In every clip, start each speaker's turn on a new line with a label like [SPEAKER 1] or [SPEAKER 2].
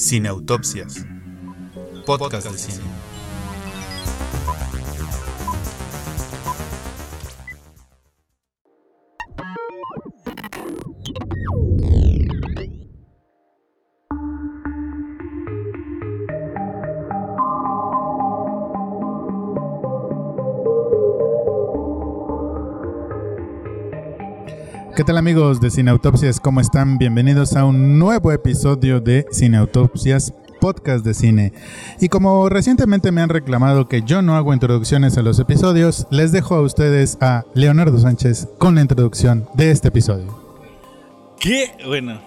[SPEAKER 1] Cineautopsias. Podcast de cine.
[SPEAKER 2] Tal amigos de Cineautopsias? ¿Cómo están? Bienvenidos a un nuevo episodio de Cineautopsias podcast de cine. Y como recientemente me han reclamado que yo no hago introducciones a los episodios, les dejo a ustedes a Leonardo Sánchez con la introducción de este episodio.
[SPEAKER 3] ¿Qué? Bueno,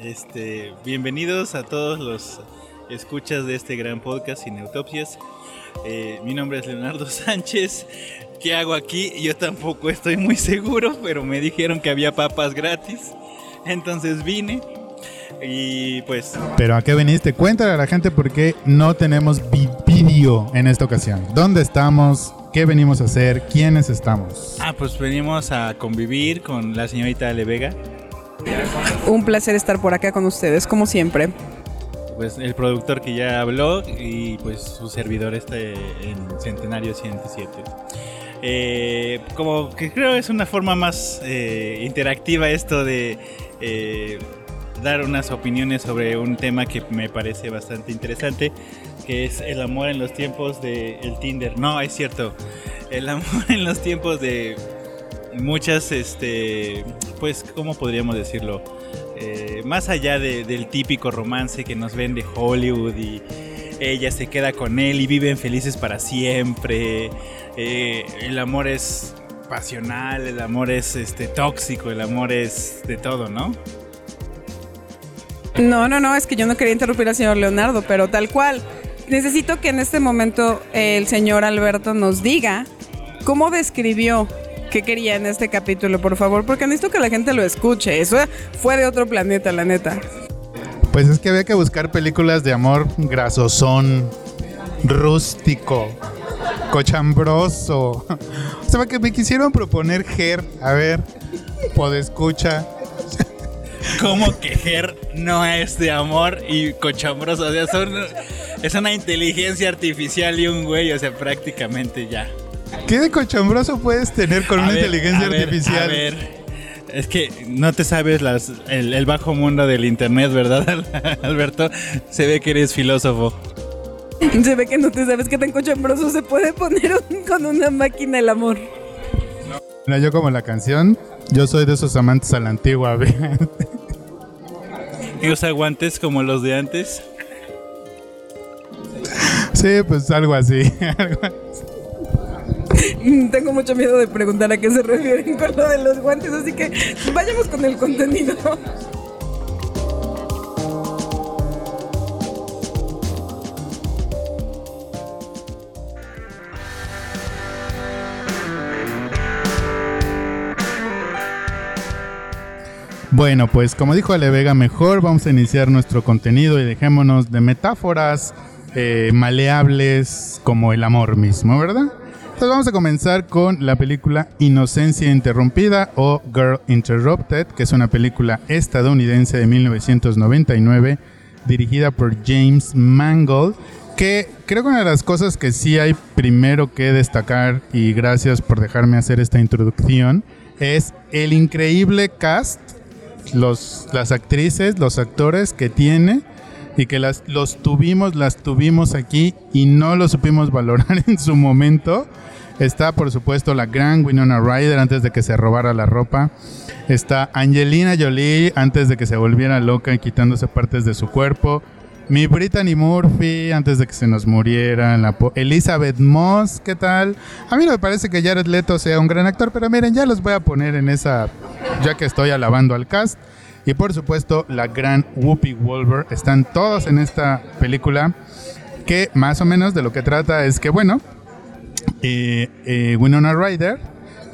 [SPEAKER 3] este, bienvenidos a todos los escuchas de este gran podcast Cineautopsias. Eh, mi nombre es Leonardo Sánchez. ¿Qué hago aquí? Yo tampoco estoy muy seguro, pero me dijeron que había papas gratis. Entonces vine y pues...
[SPEAKER 2] Pero ¿a qué viniste? Cuéntale a la gente por qué no tenemos vídeo en esta ocasión. ¿Dónde estamos? ¿Qué venimos a hacer? ¿Quiénes estamos?
[SPEAKER 3] Ah, pues venimos a convivir con la señorita Ale Vega.
[SPEAKER 4] Un placer estar por acá con ustedes, como siempre.
[SPEAKER 3] Pues el productor que ya habló y pues su servidor este en Centenario 107. Eh, como que creo es una forma más eh, interactiva esto de eh, dar unas opiniones sobre un tema que me parece bastante interesante, que es el amor en los tiempos de el Tinder. No, es cierto, el amor en los tiempos de muchas, este, pues, ¿cómo podríamos decirlo? más allá del típico romance que nos vende Hollywood y ella se queda con él y viven felices para siempre. el amor es pasional, el amor es este tóxico, el amor es de todo, ¿no?
[SPEAKER 4] No, no, no, es que yo no quería interrumpir al señor Leonardo, pero tal cual. Necesito que en este momento el señor Alberto nos diga cómo describió qué quería en este capítulo, por favor, porque necesito que la gente lo escuche. Eso fue de otro planeta, la neta.
[SPEAKER 2] Pues es que había que buscar películas de amor grasosón, rústico, cochambroso. O sea, que me quisieron proponer Ger, a ver, podescucha.
[SPEAKER 3] ¿Cómo que Ger no es de amor y cochambroso? O sea, son, es una inteligencia artificial y un güey, o sea, prácticamente ya.
[SPEAKER 2] ¿Qué de cochambroso puedes tener con una inteligencia artificial?
[SPEAKER 3] A ver, es que no te sabes las, el, bajo mundo del internet, ¿verdad, Alberto? Se ve que eres filósofo.
[SPEAKER 4] Se ve que no te sabes qué tan cochambroso se puede poner con una máquina el amor.
[SPEAKER 2] No, yo como la canción, yo soy de esos amantes a la antigua.
[SPEAKER 3] ¿Y usa guantes como los de antes?
[SPEAKER 2] Sí, pues algo así.
[SPEAKER 4] Tengo mucho miedo de preguntar a qué se refieren con lo de los guantes, así que vayamos con el contenido.
[SPEAKER 2] Bueno, pues como dijo Ale Vega, mejor vamos a iniciar nuestro contenido y dejémonos de metáforas eh, maleables como el amor mismo, ¿verdad? Entonces vamos a comenzar con la película Inocencia Interrumpida o Girl Interrupted, que es una película estadounidense de 1999 dirigida por James Mangold, que creo que una de las cosas que sí hay primero que destacar, y gracias por dejarme hacer esta introducción, es el increíble cast los, las actrices, los actores que tiene y que las, los tuvimos, las tuvimos aquí y no lo supimos valorar en su momento. Está, por supuesto, la gran Winona Ryder antes de que se robara la ropa. Está Angelina Jolie antes de que se volviera loca y quitándose partes de su cuerpo. Mi Brittany Murphy antes de que se nos muriera. La Elizabeth Moss, ¿qué tal? A mí no me parece que Jared Leto sea un gran actor, pero miren, ya los voy a poner en esa, ya que estoy alabando al cast. Y por supuesto, la gran Whoopi Wolver. Están todos en esta película que más o menos de lo que trata es que, bueno, eh, eh, Winona Ryder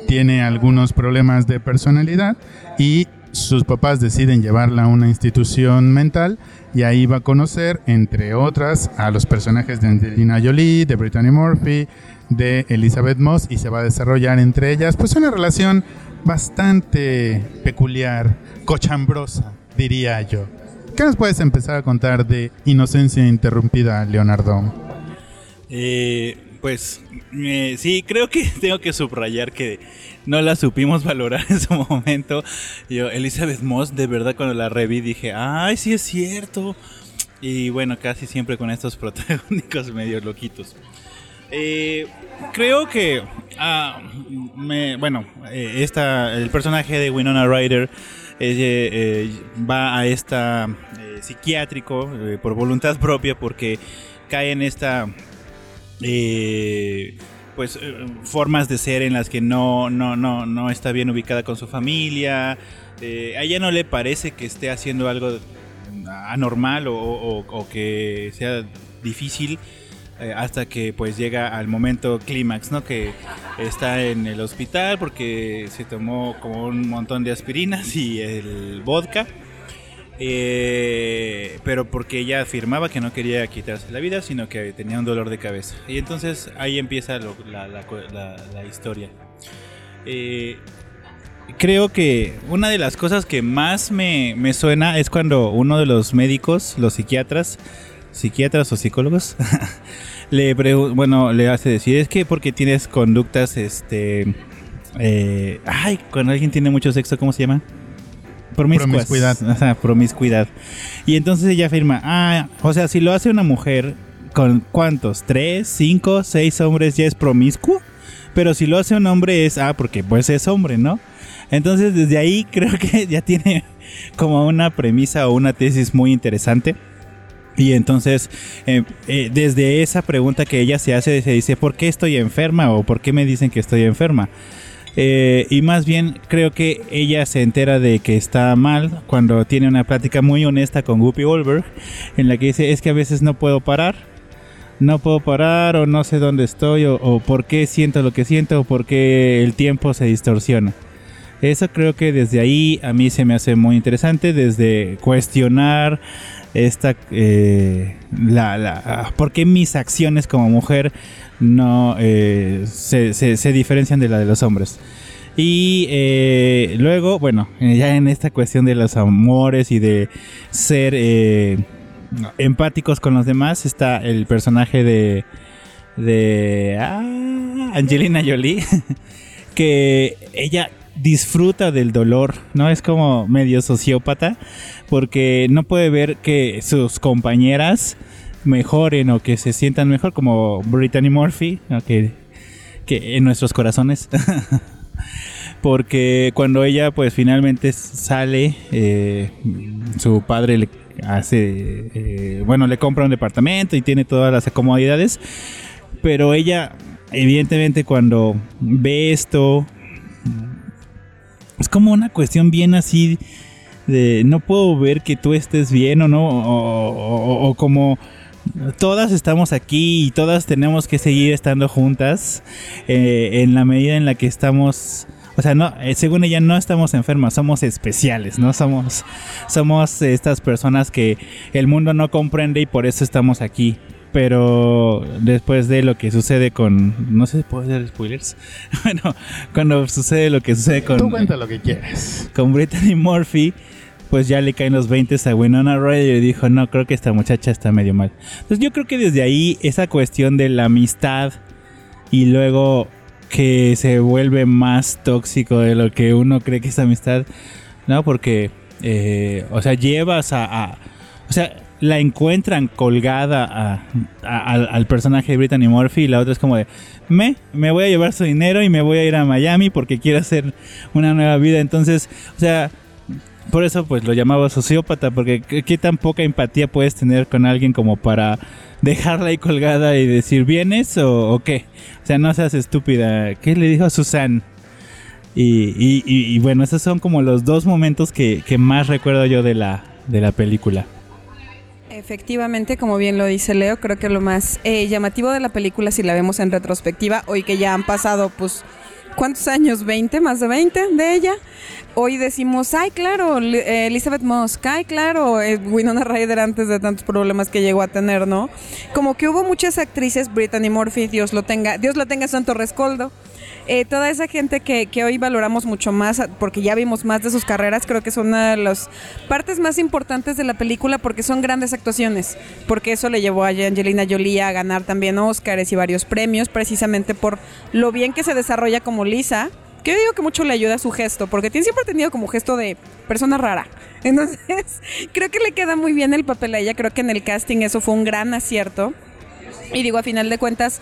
[SPEAKER 2] tiene algunos problemas de personalidad y sus papás deciden llevarla a una institución mental y ahí va a conocer, entre otras, a los personajes de Angelina Jolie, de Brittany Murphy, de Elizabeth Moss y se va a desarrollar entre ellas pues una relación bastante peculiar, cochambrosa, diría yo. ¿Qué nos puedes empezar a contar de Inocencia Interrumpida, Leonardo?
[SPEAKER 3] Eh, pues eh, sí, creo que tengo que subrayar que no la supimos valorar en su momento. Yo, Elizabeth Moss, de verdad, cuando la reví dije, ay, sí es cierto. Y bueno, casi siempre con estos protagónicos medio loquitos. Eh, creo que, ah, me, bueno, eh, esta, el personaje de Winona Ryder eh, eh, va a esta psiquiátrico por voluntad propia porque cae en esta pues formas de ser en las que no, no, no, no está bien ubicada con su familia. Eh, a ella no le parece que esté haciendo algo anormal o que sea difícil eh, hasta que pues llega al momento clímax, ¿no? Que está en el hospital porque se tomó como un montón de aspirinas y el vodka. Eh, pero porque ella afirmaba que no quería quitarse la vida, sino que tenía un dolor de cabeza. Y entonces ahí empieza lo- la, la la- la historia. Eh, creo que una de las cosas que más me, me suena es cuando uno de los médicos, los psiquiatras, psiquiatras o psicólogos, le bueno, le hace decir, es que porque tienes conductas, este, eh, ay, cuando alguien tiene mucho sexo, ¿cómo se llama? Promiscuas.
[SPEAKER 2] Promiscuidad.
[SPEAKER 3] Ajá, promiscuidad. Y entonces ella afirma, ah, o sea, si lo hace una mujer, ¿con cuántos? ¿Tres, cinco, seis hombres ya es promiscuo? Pero si lo hace un hombre es, ah, porque pues es hombre, ¿no? Entonces desde ahí creo que ya tiene como una premisa o una tesis muy interesante. Y entonces, eh, eh, desde esa pregunta que ella se hace, se dice, ¿por qué estoy enferma? o ¿por qué me dicen que estoy enferma? Eh, y más bien creo que ella se entera de que está mal cuando tiene una plática muy honesta con Whoopi Goldberg, en la que dice, es que a veces no puedo parar, no puedo parar o no sé dónde estoy o, o por qué siento lo que siento o por qué el tiempo se distorsiona. Eso creo que desde ahí a mí se me hace muy interesante, desde cuestionar esta, eh, la, la, por qué mis acciones como mujer no eh, se, se- se diferencian de la de los hombres. Y eh, luego, bueno, eh, ya en esta cuestión de los amores y de ser eh, empáticos con los demás, está el personaje de, de ah, Angelina Jolie, que ella disfruta del dolor, ¿no? Es como medio sociópata, porque no puede ver que sus compañeras mejoren o que se sientan mejor, como Brittany Murphy, que, que en nuestros corazones. porque cuando ella pues finalmente sale, eh, su padre le hace, eh, bueno, le compra un departamento y tiene todas las comodidades, pero ella evidentemente cuando ve esto, es como una cuestión bien así de no puedo ver que tú estés bien o no, o, como todas estamos aquí y todas tenemos que seguir estando juntas eh, en la medida en la que estamos o sea, no, eh, según ella no estamos enfermas, somos especiales, ¿no? Somos, somos estas personas que el mundo no comprende y por eso estamos aquí. Pero después de lo que sucede con... No sé si puedo hacer spoilers. bueno, cuando sucede lo que sucede con
[SPEAKER 2] Tú cuenta lo que quieres.
[SPEAKER 3] con Brittany Murphy, pues ya le caen los 20 a Winona Ryder y dijo, no, creo que esta muchacha está medio mal. Entonces yo creo que desde ahí esa cuestión de la amistad y luego que se vuelve más tóxico de lo que uno cree que es amistad, ¿no? Porque, eh, o sea, llevas a, a- O sea, la encuentran colgada al, personaje de Brittany Murphy y la otra es como de, me, me voy a llevar su dinero y me voy a ir a Miami porque quiero hacer una nueva vida. Entonces, o sea, por eso pues lo llamaba sociópata, porque qué, tan poca empatía puedes tener con alguien como para dejarla ahí colgada y decir, ¿vienes o, o qué? O sea, no seas estúpida. ¿Qué le dijo a Susan? Y, y- y- y bueno, esos son como los dos momentos que, que más recuerdo yo de la, de la película.
[SPEAKER 4] Efectivamente, como bien lo dice Leo, creo que lo más eh, llamativo de la película, si la vemos en retrospectiva, hoy que ya han pasado, pues, ¿cuántos años? ¿20? ¿Más de 20 de ella? Hoy decimos, ay, claro, eh, Elizabeth Moss, ay, claro, eh, Winona Ryder antes de tantos problemas que llegó a tener, ¿no? Como que hubo muchas actrices, Brittany Murphy, Dios lo tenga, Dios lo tenga Santo Rescoldo, eh, toda esa gente que, que hoy valoramos mucho más, porque ya vimos más de sus carreras, creo que son una de las partes más importantes de la película porque son grandes actuaciones, porque eso le llevó a Angelina Jolie a ganar también Oscars y varios premios, precisamente por lo bien que se desarrolla como Lisa. Que yo digo que mucho le ayuda a su gesto, porque tiene siempre tenido como gesto de persona rara. Entonces, creo que le queda muy bien el papel a ella. Creo que en el casting eso fue un gran acierto. Y digo, a final de cuentas,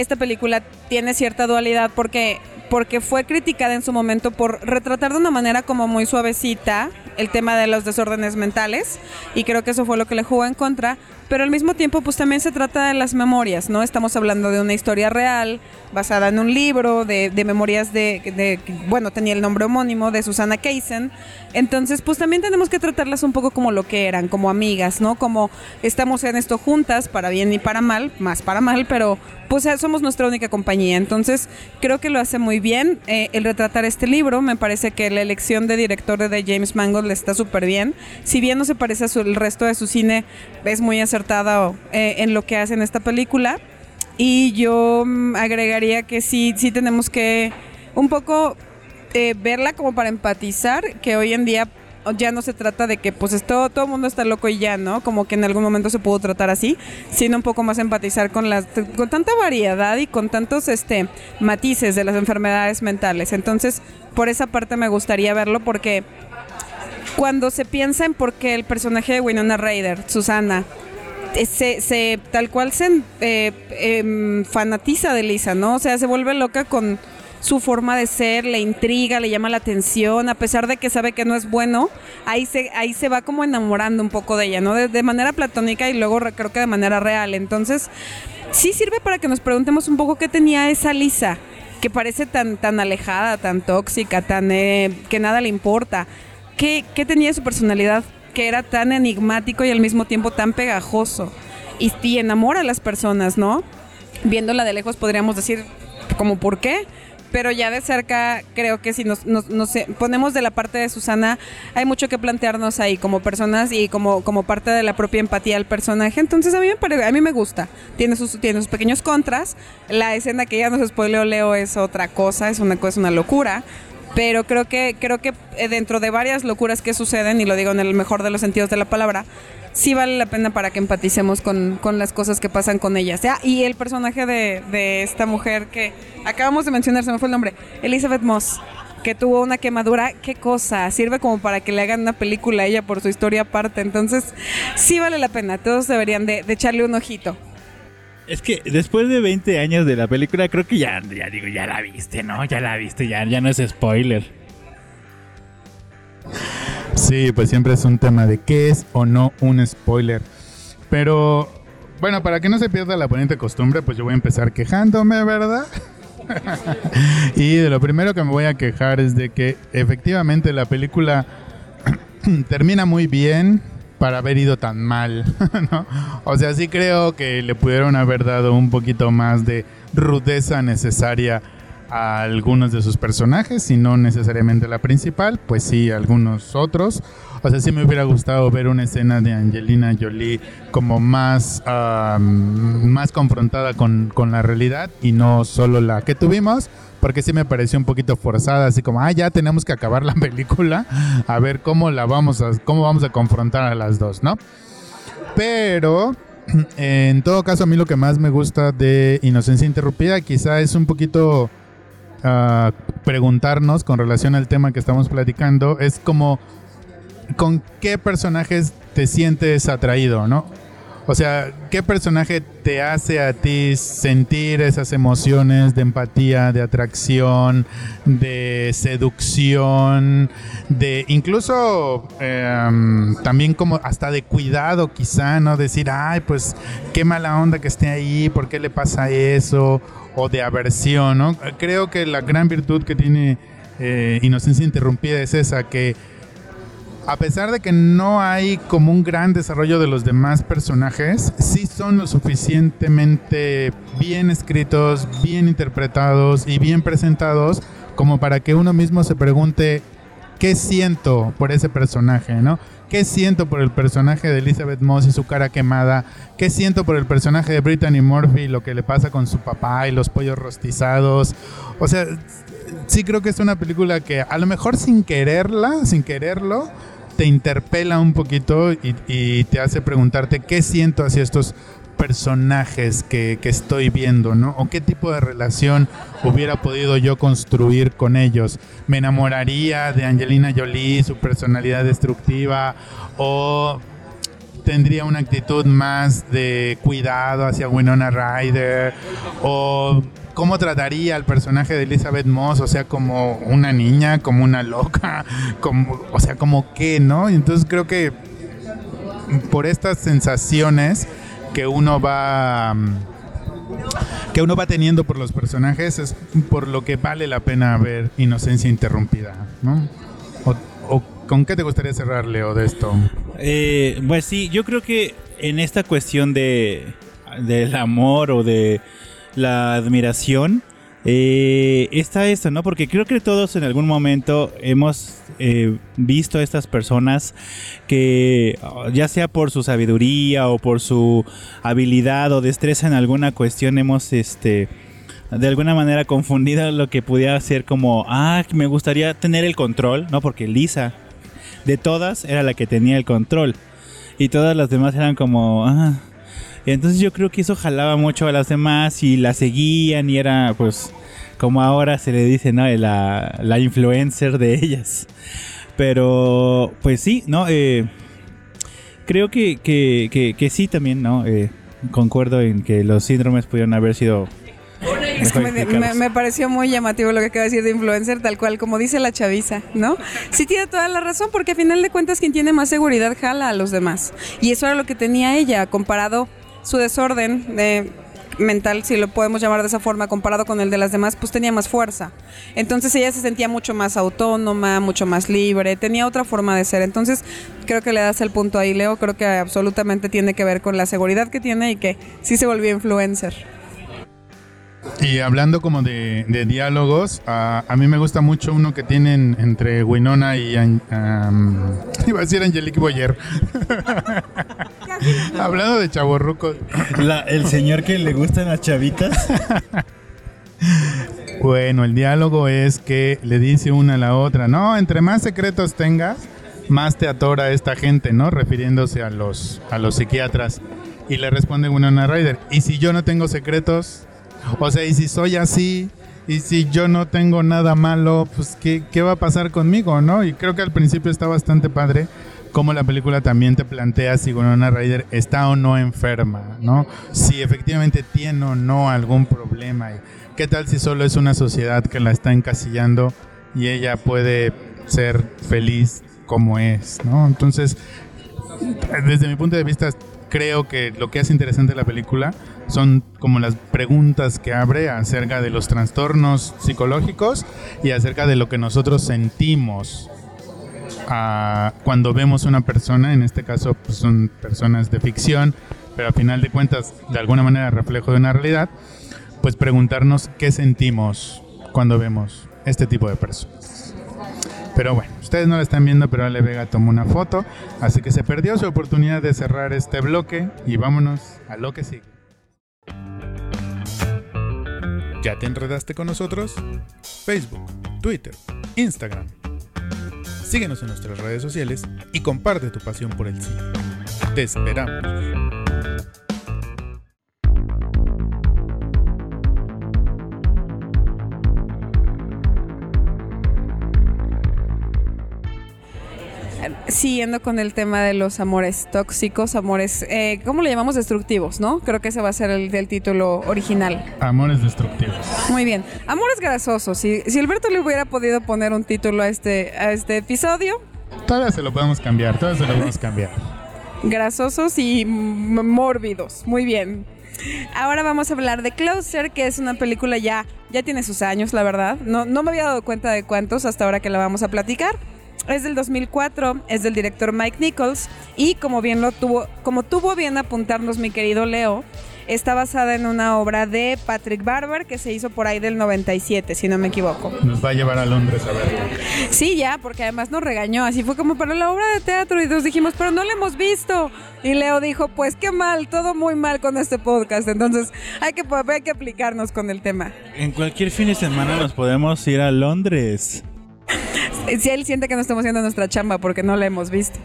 [SPEAKER 4] esta película tiene cierta dualidad porque, porque fue criticada en su momento por retratar de una manera como muy suavecita el tema de los desórdenes mentales y creo que eso fue lo que le jugó en contra, pero al mismo tiempo pues también se trata de las memorias, ¿no? Estamos hablando de una historia real basada en un libro de, de memorias de, de, bueno, tenía el nombre homónimo de Susana Keisen, entonces pues también tenemos que tratarlas un poco como lo que eran, como amigas, ¿no? Como estamos en esto juntas, para bien y para mal, más para mal, pero pues somos nuestra única compañía, entonces creo que lo hace muy bien eh, el retratar este libro, me parece que la elección de director de James Mangold le está súper bien, si bien no se parece a su, el resto de su cine, es muy acertado eh, en lo que hace en esta película. Y yo mm, agregaría que sí, sí tenemos que un poco eh, verla como para empatizar, que hoy en día ya no se trata de que pues todo, todo el mundo está loco y ya, ¿no? Como que en algún momento se pudo tratar así, sino un poco más empatizar con las con tanta variedad y con tantos este matices de las enfermedades mentales. Entonces, por esa parte me gustaría verlo porque cuando se piensa en por qué el personaje de Winona Ryder, Susana, eh, se, se, tal cual se eh, em, fanatiza de Lisa, ¿no? O sea, se vuelve loca con su forma de ser, le intriga, le llama la atención, a pesar de que sabe que no es bueno, ahí se, ahí se va como enamorando un poco de ella, ¿no? De, de manera platónica y luego creo que de manera real. Entonces, sí sirve para que nos preguntemos un poco qué tenía esa Lisa, que parece tan, tan alejada, tan tóxica, tan eh, que nada le importa. ¿Qué, ¿Qué tenía su personalidad? que era tan enigmático y al mismo tiempo tan pegajoso. Y, enamora a las personas, ¿no? Viéndola de lejos podríamos decir, como por qué, pero ya de cerca creo que si nos, ponemos de la parte de Susana, hay mucho que plantearnos ahí como personas y como, como parte de la propia empatía al personaje. Entonces a mí me, a mí me gusta. Tiene sus, tiene sus pequeños contras. La escena que ya nos spoileó Leo es otra cosa, es una una locura pero creo que creo que eh, dentro de varias locuras que suceden y lo digo en el mejor de los sentidos de la palabra sí vale la pena para que empaticemos con, con las cosas que pasan con ella. sea, y el personaje de, de, esta mujer que acabamos de mencionar, se me fue el nombre, Elizabeth Moss, que tuvo una quemadura, qué cosa, sirve como para que le hagan una película a ella por su historia aparte. Entonces, sí vale la pena, todos deberían de, de echarle un ojito.
[SPEAKER 3] Es que después de 20 años de la película, creo que ya, ya digo, ya la viste, ¿no? Ya la viste, ya, ya no es spoiler.
[SPEAKER 2] Sí, pues siempre es un tema de qué es o no un spoiler. Pero, bueno, para que no se pierda la bonita costumbre, pues yo voy a empezar quejándome, ¿verdad? y de lo primero que me voy a quejar es de que efectivamente la película termina muy bien, para haber ido tan mal, ¿no? O sea, sí creo que le pudieron haber dado un poquito más de rudeza necesaria a algunos de sus personajes, y no necesariamente la principal, pues sí, algunos otros. O sea, sí me hubiera gustado ver una escena de Angelina Jolie como más, más confrontada con, con la realidad y no solo la que tuvimos porque sí me pareció un poquito forzada, así como, ah, ya tenemos que acabar la película, a ver cómo la vamos a, cómo vamos a confrontar a las dos, ¿no? Pero, en todo caso, a mí lo que más me gusta de Inocencia Interrumpida quizá es un poquito uh, preguntarnos con relación al tema que estamos platicando, es como, ¿con qué personajes te sientes atraído, no? O sea, ¿qué personaje te hace a ti sentir esas emociones de empatía, de atracción, de seducción, de incluso em, también como hasta de cuidado quizá, ¿no? Decir, ay, pues qué mala onda que esté ahí, ¿por qué le pasa eso? O de aversión, ¿no? Creo que la gran virtud que tiene eh, Inocencia Interrumpida es esa, que a pesar de que no hay como un gran desarrollo de los demás personajes, sí son lo suficientemente bien escritos, bien interpretados y bien presentados como para que uno mismo se pregunte qué siento por ese personaje, ¿no? qué siento por el personaje de Elizabeth Moss y su cara quemada, qué siento por el personaje de Brittany Murphy, lo que le pasa con su papá y los pollos rostizados. O sea, sí creo que es una película que a lo mejor sin quererla, sin quererlo, te interpela un poquito y, te hace preguntarte qué siento hacia estos personajes que, que, estoy viendo, ¿no? O qué tipo de relación hubiera podido yo construir con ellos. Me enamoraría de Angelina Jolie, su personalidad destructiva, o tendría una actitud más de cuidado hacia Winona Ryder, o cómo trataría al personaje de Elizabeth Moss, o sea, como una niña, como una loca, como, o sea, como qué, ¿no? Entonces creo que por estas sensaciones, que uno va mm, que uno va teniendo por los personajes es por lo que vale la pena ver Inocencia Interrumpida, ¿no? O ¿Con qué te gustaría cerrar, Leo, de esto?
[SPEAKER 3] Eh, pues sí, yo creo que en esta cuestión de del amor o de la admiración, eh, está esto, ¿no? Porque creo que todos en algún momento hemos eh, visto a estas personas que, ya sea por su sabiduría o por su habilidad o destreza en alguna cuestión, hemos, este, de alguna manera confundido lo que pudiera ser como, ah, me gustaría tener el control, ¿no? Porque Lisa, de todas, era la que tenía el control. Y todas las demás eran como, ah, entonces yo creo que eso jalaba mucho a las demás y la seguían y era pues como ahora se le dice, ¿no? La, la influencer de ellas. Pero pues sí, ¿no? Eh, creo que, que, que, sí también, ¿no? Eh, concuerdo en que los síndromes pudieron haber sido
[SPEAKER 4] es que me, me, me, pareció muy llamativo lo que acaba de decir de influencer, tal cual como dice la chaviza, ¿no? Sí tiene toda la razón, porque a final de cuentas quien tiene más seguridad jala a los demás. Y eso era lo que tenía ella, comparado su desorden de mental, si lo podemos llamar de esa forma, comparado con el de las demás, pues tenía más fuerza. Entonces ella se sentía mucho más autónoma, mucho más libre, tenía otra forma de ser. Entonces creo que le das el punto ahí, Leo, creo que absolutamente tiene que ver con la seguridad que tiene y que sí se volvió influencer.
[SPEAKER 2] Y hablando como de, de diálogos, uh, a mí me gusta mucho uno que tienen entre Winona y um, iba a decir Angelique Boyer. hablando de chaborrucos.
[SPEAKER 3] el señor que le gustan las chavitas.
[SPEAKER 2] bueno, el diálogo es que le dice una a la otra, no, entre más secretos tengas, más te atora esta gente, ¿no? Refiriéndose a los, a los psiquiatras. Y le responde Winona Ryder, ¿y si yo no tengo secretos? O sea, y si soy así, y si yo no tengo nada malo, pues ¿qué, ¿qué, va a pasar conmigo, no? Y creo que al principio está bastante padre cómo la película también te plantea si Winona Ryder está o no enferma, ¿no? Si efectivamente tiene o no algún problema. ¿Qué tal si solo es una sociedad que la está encasillando y ella puede ser feliz como es, ¿no? Entonces, desde mi punto de vista, creo que lo que hace interesante la película son como las preguntas que abre acerca de los trastornos psicológicos y acerca de lo que nosotros sentimos uh, cuando vemos una persona, en este caso pues son personas de ficción, pero a final de cuentas de alguna manera reflejo de una realidad, pues preguntarnos qué sentimos cuando vemos este tipo de personas. Pero bueno, ustedes no la están viendo, pero Ale Vega tomó una foto, así que se perdió su oportunidad de cerrar este bloque y vámonos a lo que sigue. ¿Ya te enredaste con nosotros? Facebook, Twitter, Instagram. Síguenos en nuestras redes sociales y comparte tu pasión por el cine. Te esperamos.
[SPEAKER 4] Siguiendo con el tema de los amores tóxicos, amores, eh, ¿cómo le llamamos? Destructivos, ¿no? Creo que ese va a ser el del título original.
[SPEAKER 2] Amores destructivos.
[SPEAKER 4] Muy bien. Amores grasosos. Si, si Alberto le hubiera podido poner un título a este, a este episodio.
[SPEAKER 2] Todavía se lo podemos cambiar, todavía se lo podemos cambiar.
[SPEAKER 4] Grasosos y mórbidos. Muy bien. Ahora vamos a hablar de Closer, que es una película ya, ya tiene sus años, la verdad. No, no me había dado cuenta de cuántos hasta ahora que la vamos a platicar. Es del 2004, es del director Mike Nichols y como bien lo tuvo, como tuvo bien apuntarnos mi querido Leo, está basada en una obra de Patrick Barber que se hizo por ahí del 97, si no me equivoco.
[SPEAKER 2] Nos va a llevar a Londres a verlo.
[SPEAKER 4] Sí, ya, porque además nos regañó. Así fue como para la obra de teatro y nos dijimos, pero no la hemos visto. Y Leo dijo, pues qué mal, todo muy mal con este podcast. Entonces hay que, hay que aplicarnos con el tema.
[SPEAKER 3] En cualquier fin de semana nos podemos ir a Londres.
[SPEAKER 4] Si él siente que no estamos haciendo nuestra chamba porque no la hemos visto.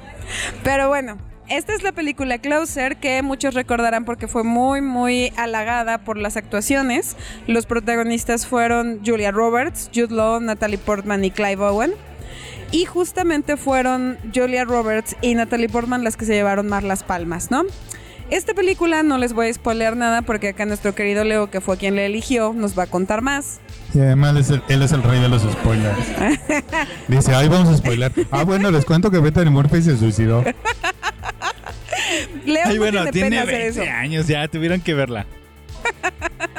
[SPEAKER 4] Pero bueno, esta es la película Closer que muchos recordarán porque fue muy, muy halagada por las actuaciones. Los protagonistas fueron Julia Roberts, Jude Law, Natalie Portman y Clive Owen. Y justamente fueron Julia Roberts y Natalie Portman las que se llevaron más las palmas, ¿no? Esta película no les voy a spoilear nada porque acá nuestro querido Leo, que fue quien le eligió, nos va a contar más.
[SPEAKER 2] Y además él es el rey de los spoilers. Dice, ay, vamos a spoiler. Ah, bueno, les cuento que Bethany Murphy se suicidó.
[SPEAKER 4] Leo
[SPEAKER 3] Ay,
[SPEAKER 4] no
[SPEAKER 3] bueno,
[SPEAKER 4] tiene,
[SPEAKER 3] tiene
[SPEAKER 4] pena hacer
[SPEAKER 3] 20
[SPEAKER 4] eso.
[SPEAKER 3] años ya, tuvieron que verla.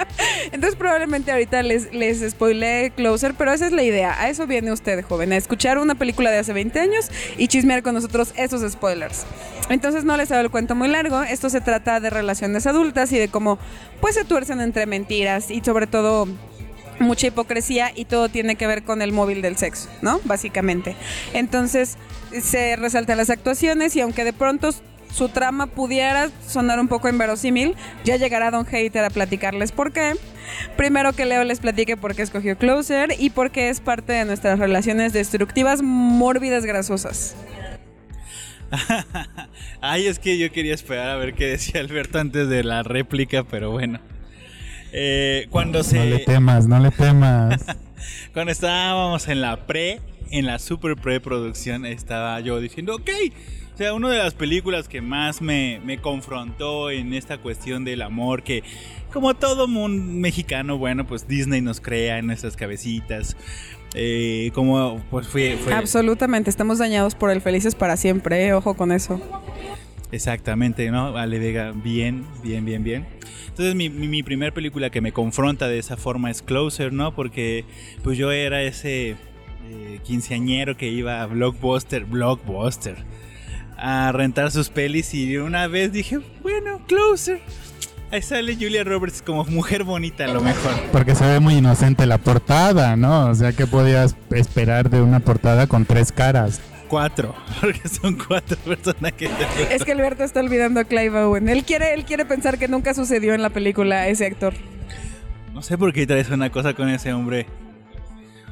[SPEAKER 4] Entonces probablemente ahorita les, les spoileé Closer, pero esa es la idea. A eso viene usted, joven, a escuchar una película de hace 20 años y chismear con nosotros esos spoilers. Entonces no les hago el cuento muy largo. Esto se trata de relaciones adultas y de cómo pues se tuercen entre mentiras y sobre todo mucha hipocresía y todo tiene que ver con el móvil del sexo, ¿no? Básicamente. Entonces se resaltan las actuaciones y aunque de pronto su trama pudiera sonar un poco inverosímil, ya llegará Don Hater a platicarles por qué. Primero que Leo les platique por qué escogió Closer y por qué es parte de nuestras relaciones destructivas mórbidas grasosas.
[SPEAKER 3] Ay, es que yo quería esperar a ver qué decía Alberto antes de la réplica, pero bueno. Eh, cuando se.
[SPEAKER 2] No le temas, no le temas.
[SPEAKER 3] Cuando estábamos en la pre, en la super pre-producción, estaba yo diciendo, ok. O sea, una de las películas que más me, me confrontó en esta cuestión del amor, que como todo mundo mexicano, bueno, pues Disney nos crea en nuestras cabecitas. Eh, como pues fue, fue
[SPEAKER 4] Absolutamente, estamos dañados por el felices para siempre, ¿eh? ojo con eso.
[SPEAKER 3] Exactamente, ¿no? Ale Vega, bien, bien, bien, bien. Entonces mi, mi, mi primer película que me confronta de esa forma es Closer, ¿no? Porque pues yo era ese eh, quinceañero que iba a Blockbuster, Blockbuster, a rentar sus pelis y una vez dije, bueno, Closer. Ahí sale Julia Roberts como mujer bonita a lo mejor.
[SPEAKER 2] Porque se ve muy inocente la portada, ¿no? O sea, ¿qué podías esperar de una portada con tres caras?
[SPEAKER 3] Cuatro, porque son cuatro personajes.
[SPEAKER 4] Es que Alberto está olvidando a Clive Owen. Él quiere, él quiere pensar que nunca sucedió en la película ese actor.
[SPEAKER 3] No sé por qué traes una cosa con ese hombre.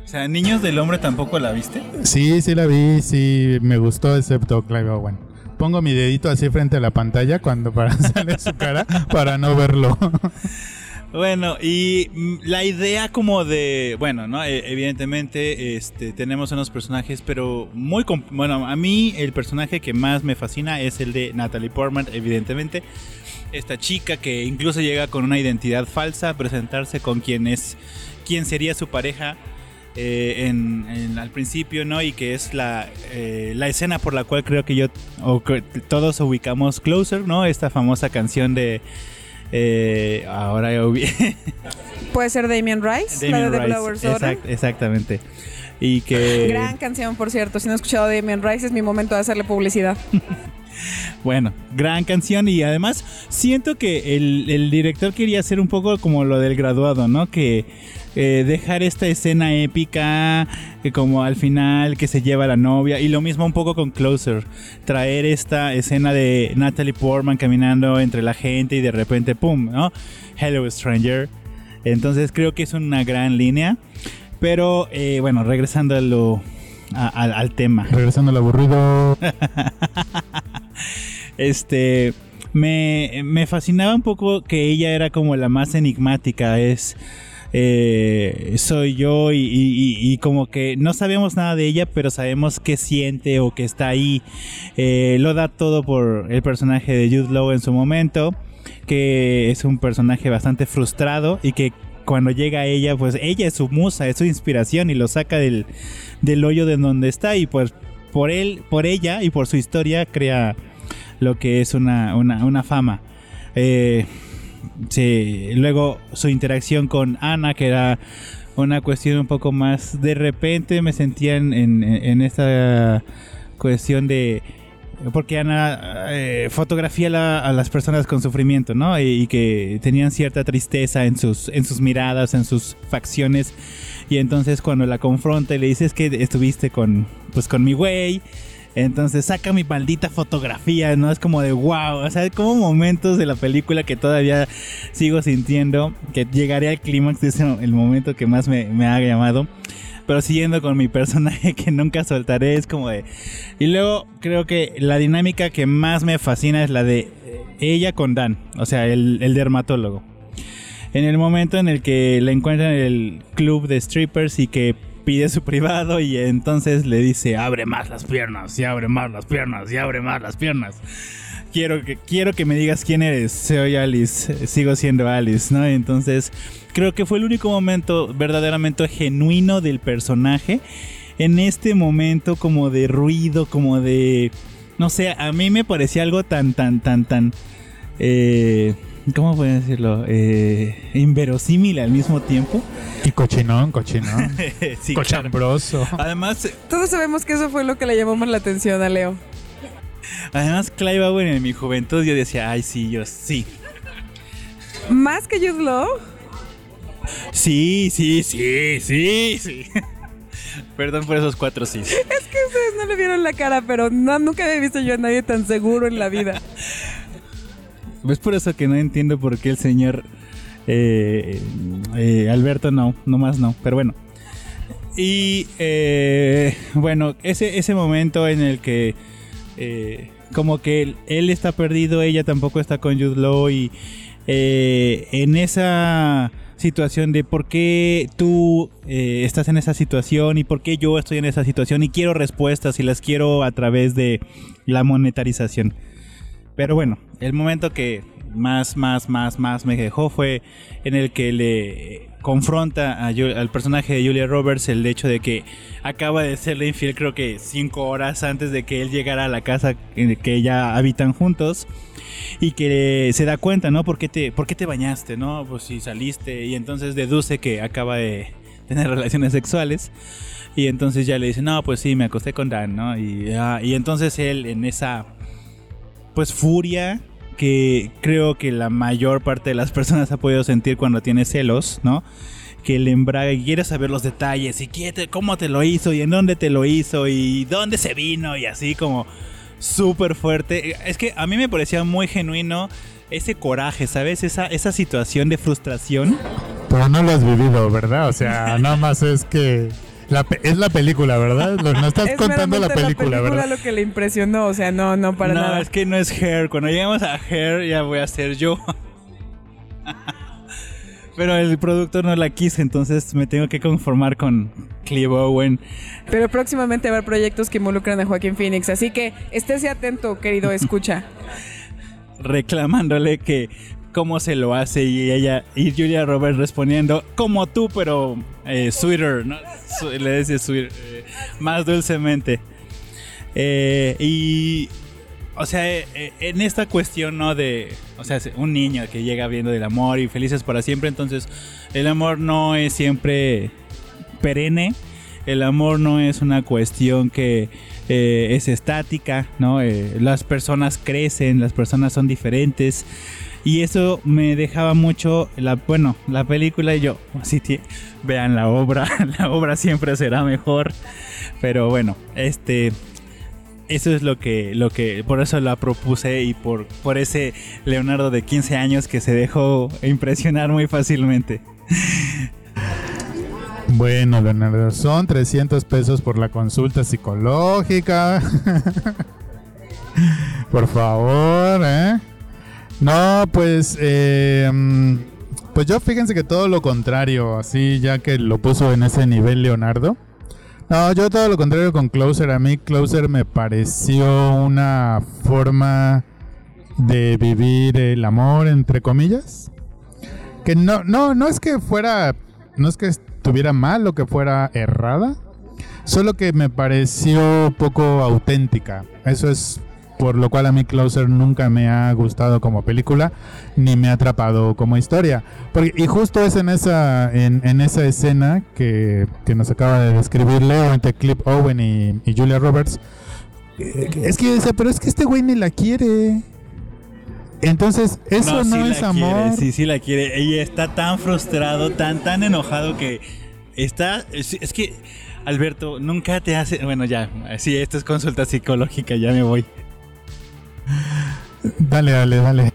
[SPEAKER 3] O sea, Niños del Hombre tampoco la viste.
[SPEAKER 2] Sí, sí la vi, sí me gustó, excepto Clive Owen. Pongo mi dedito así frente a la pantalla cuando para sale su cara para no verlo.
[SPEAKER 3] Bueno, y la idea como de, bueno, ¿no? E- evidentemente este, tenemos unos personajes, pero muy... Bueno, a mí el personaje que más me fascina es el de Natalie Portman, evidentemente. Esta chica que incluso llega con una identidad falsa a presentarse con quien es, quien sería su pareja eh, en, en- al principio, ¿no? Y que es la, eh, la escena por la cual creo que yo, o que todos ubicamos Closer, ¿no? Esta famosa canción de... eh, ahora ya ubi-
[SPEAKER 4] Puede ser Damien Rice, la de The Blower's
[SPEAKER 3] exact- exactamente. Y que,
[SPEAKER 4] Gran canción, por cierto. Si no has escuchado Damien Rice, es mi momento de hacerle publicidad.
[SPEAKER 3] bueno, gran canción y además siento que el, el director quería hacer un poco como lo del graduado, ¿no? Que eh, dejar esta escena épica, que como al final que se lleva la novia y lo mismo un poco con Closer, traer esta escena de Natalie Portman caminando entre la gente y de repente, ¡pum!, ¿no? Hello Stranger. Entonces creo que es una gran línea. Pero eh, bueno, regresando a lo, a- al- al tema.
[SPEAKER 2] Regresando al aburrido.
[SPEAKER 3] Este. Me, me fascinaba un poco que ella era como la más enigmática. Es. Eh, soy yo y, como que no sabemos nada de ella, pero sabemos qué siente o que está ahí. Eh, lo da todo por el personaje de Jude Law en su momento, que es un personaje bastante frustrado y que cuando llega a ella, pues ella es su musa, es su inspiración y lo saca del, del hoyo de donde está y pues por él, por ella y por su historia crea lo que es una, una, una fama. Eh, sí, luego su interacción con Ana, que era una cuestión un poco más de repente me sentía en, esta cuestión de porque Ana eh, fotografía a las personas con sufrimiento, ¿no? Y, y que tenían cierta tristeza en sus, en sus miradas, en sus facciones. Y entonces cuando la confronta y le dice es que estuviste con, pues con mi güey. Entonces saca mi maldita fotografía, ¿no? Es como de wow, o sea, como momentos de la película que todavía sigo sintiendo, que llegaré al clímax ese el momento que más me, ha llamado. Pero siguiendo con mi personaje que nunca soltaré, es como de... Y luego creo que la dinámica que más me fascina es la de eh, ella con Dan, o sea, el, el dermatólogo. En el momento en el que la encuentra en el club de strippers y que pide su privado y entonces le dice, abre más las piernas, y abre más las piernas, y abre más las piernas. Quiero que, quiero que me digas quién eres. Soy Alice, sigo siendo Alice, ¿no? Entonces, creo que fue el único momento verdaderamente genuino del personaje. En este momento como de ruido, como de... No sé, a mí me parecía algo tan, tan, tan, tan... Eh, ¿Cómo puedo decirlo? Eh, inverosímil al mismo tiempo.
[SPEAKER 2] Y cochinón, cochinón.
[SPEAKER 3] sí, claro.
[SPEAKER 2] Cochambroso.
[SPEAKER 3] Además,
[SPEAKER 4] Todos sabemos que eso fue lo que le llamó más la atención a Leo.
[SPEAKER 3] además Clive Owen en mi juventud yo decía, ay sí, yo sí.
[SPEAKER 4] Más que Jude Law.
[SPEAKER 3] Sí, sí, sí, sí, sí. Perdón por esos cuatro sí.
[SPEAKER 4] Es que ustedes no le vieron la cara, pero no, nunca había visto yo a nadie tan seguro en la vida.
[SPEAKER 3] Es por eso que no entiendo por qué el señor eh, eh, Alberto no, no más no, pero bueno. Y eh, bueno, ese, ese momento en el que eh, como que él, está perdido, ella tampoco está con Jude Law y eh, en esa situación de por qué tú estás en esa situación y por qué yo estoy en esa situación y quiero respuestas y las quiero a través de la monetarización. Pero bueno, el momento que más, más, más, más me dejó fue en el que le confronta al personaje de Julia Roberts el hecho de que acaba de serle infiel creo que cinco horas antes de que él llegara a la casa en que ya habitan juntos y que se da cuenta, ¿no? ¿Por qué te, por te bañaste, no? Pues si saliste y entonces deduce que acaba de tener relaciones sexuales y entonces ya le dice, no, pues sí, me acosté con Dan, ¿no? Y, ah, y entonces él en esa pues furia que creo que la mayor parte de las personas ha podido sentir cuando tiene celos, ¿no? Que le embraga y quiere saber los detalles y qué te- cómo te lo hizo y en dónde te lo hizo y dónde se vino y así como súper fuerte. Es que a mí me parecía muy genuino ese coraje, ¿sabes? Esa, esa situación de frustración.
[SPEAKER 2] Pero no lo has vivido, ¿verdad? O sea, nada más es que la pe- es la película, ¿verdad? Lo- No estás
[SPEAKER 4] Es
[SPEAKER 2] contando la
[SPEAKER 4] meramente
[SPEAKER 2] película, ¿verdad?
[SPEAKER 4] lo que le impresionó, o sea, no, no para
[SPEAKER 3] no,
[SPEAKER 4] nada.
[SPEAKER 3] es que no es Hair. Cuando lleguemos a Hair ya voy a ser yo. Pero el productor no la quiso, entonces me tengo que conformar con Clive Owen.
[SPEAKER 4] Pero próximamente habrá proyectos que involucran a Joaquín Phoenix, así que estése atento, querido escucha.
[SPEAKER 3] reclamándole que cómo se lo hace y ella y Julia Roberts respondiendo como tú pero eh, sweeter ¿no? Le dice sweeter eh, más dulcemente Eh, y o sea eh, eh, en esta cuestión no de o sea un niño que llega viendo del amor y felices para siempre entonces el amor no es siempre perenne el amor no es una cuestión que eh, es estática, ¿no? Eh, las personas crecen, las personas son diferentes. Y eso me dejaba mucho, la, bueno, la película y yo, así que vean la obra, la obra siempre será mejor. Pero bueno, este, eso es lo que, lo que, por eso la propuse y por, por ese Leonardo de 15 años que se dejó impresionar muy fácilmente.
[SPEAKER 2] Bueno, Leonardo, son 300 pesos por la consulta psicológica. por favor, ¿eh? No, pues, mm, pues yo fíjense que todo lo contrario, así ya que lo puso en ese nivel Leonardo. No, yo todo lo contrario con Closer. A mí Closer me pareció una forma de vivir el amor, entre comillas. Que no, no, no es que fuera, no es que estuviera mal o que fuera errada, solo que me pareció poco auténtica. Eso es por lo cual a mí Closer nunca me ha gustado como película, ni me ha atrapado como historia. Porque, y justo es en esa, en, en esa escena que, que nos acaba de describir Leo entre Clip Owen y, y Julia Roberts, eh, Es que yo decía, pero es que este güey ni la quiere. Entonces, eso no,
[SPEAKER 3] sí
[SPEAKER 2] es amor.
[SPEAKER 3] Quiere, sí, sí la quiere. Ella está tan frustrado, tan, tan enojado que está. Es, es que, Alberto, nunca te hace. Bueno, ya. Sí, esto es consulta psicológica, ya me voy.
[SPEAKER 2] Dale, dale, dale.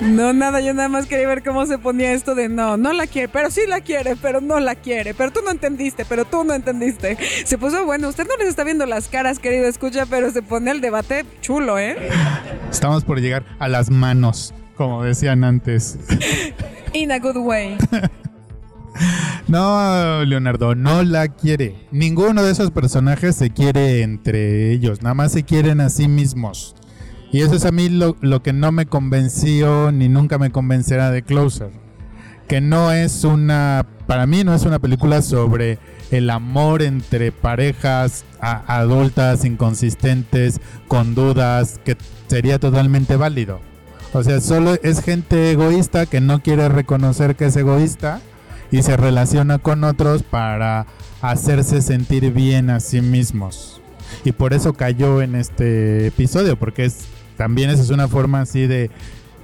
[SPEAKER 4] No, nada, yo nada más quería ver cómo se ponía esto de no, no la quiere, pero sí la quiere, pero no la quiere, pero tú no entendiste, pero tú no entendiste. Se puso bueno, usted no les está viendo las caras, querido escucha, pero se pone el debate chulo, ¿eh?
[SPEAKER 2] Estamos por llegar a las manos, como decían antes.
[SPEAKER 4] In a good way.
[SPEAKER 2] No, Leonardo, no la quiere. Ninguno de esos personajes se quiere entre ellos, nada más se quieren a sí mismos. Y eso es a mí lo, lo que no me convenció ni nunca me convencerá de Closer. Que no es una, para mí no es una película sobre el amor entre parejas adultas, inconsistentes, con dudas, que sería totalmente válido. O sea, solo es gente egoísta que no quiere reconocer que es egoísta y se relaciona con otros para hacerse sentir bien a sí mismos. Y por eso cayó en este episodio, porque es también esa es una forma así de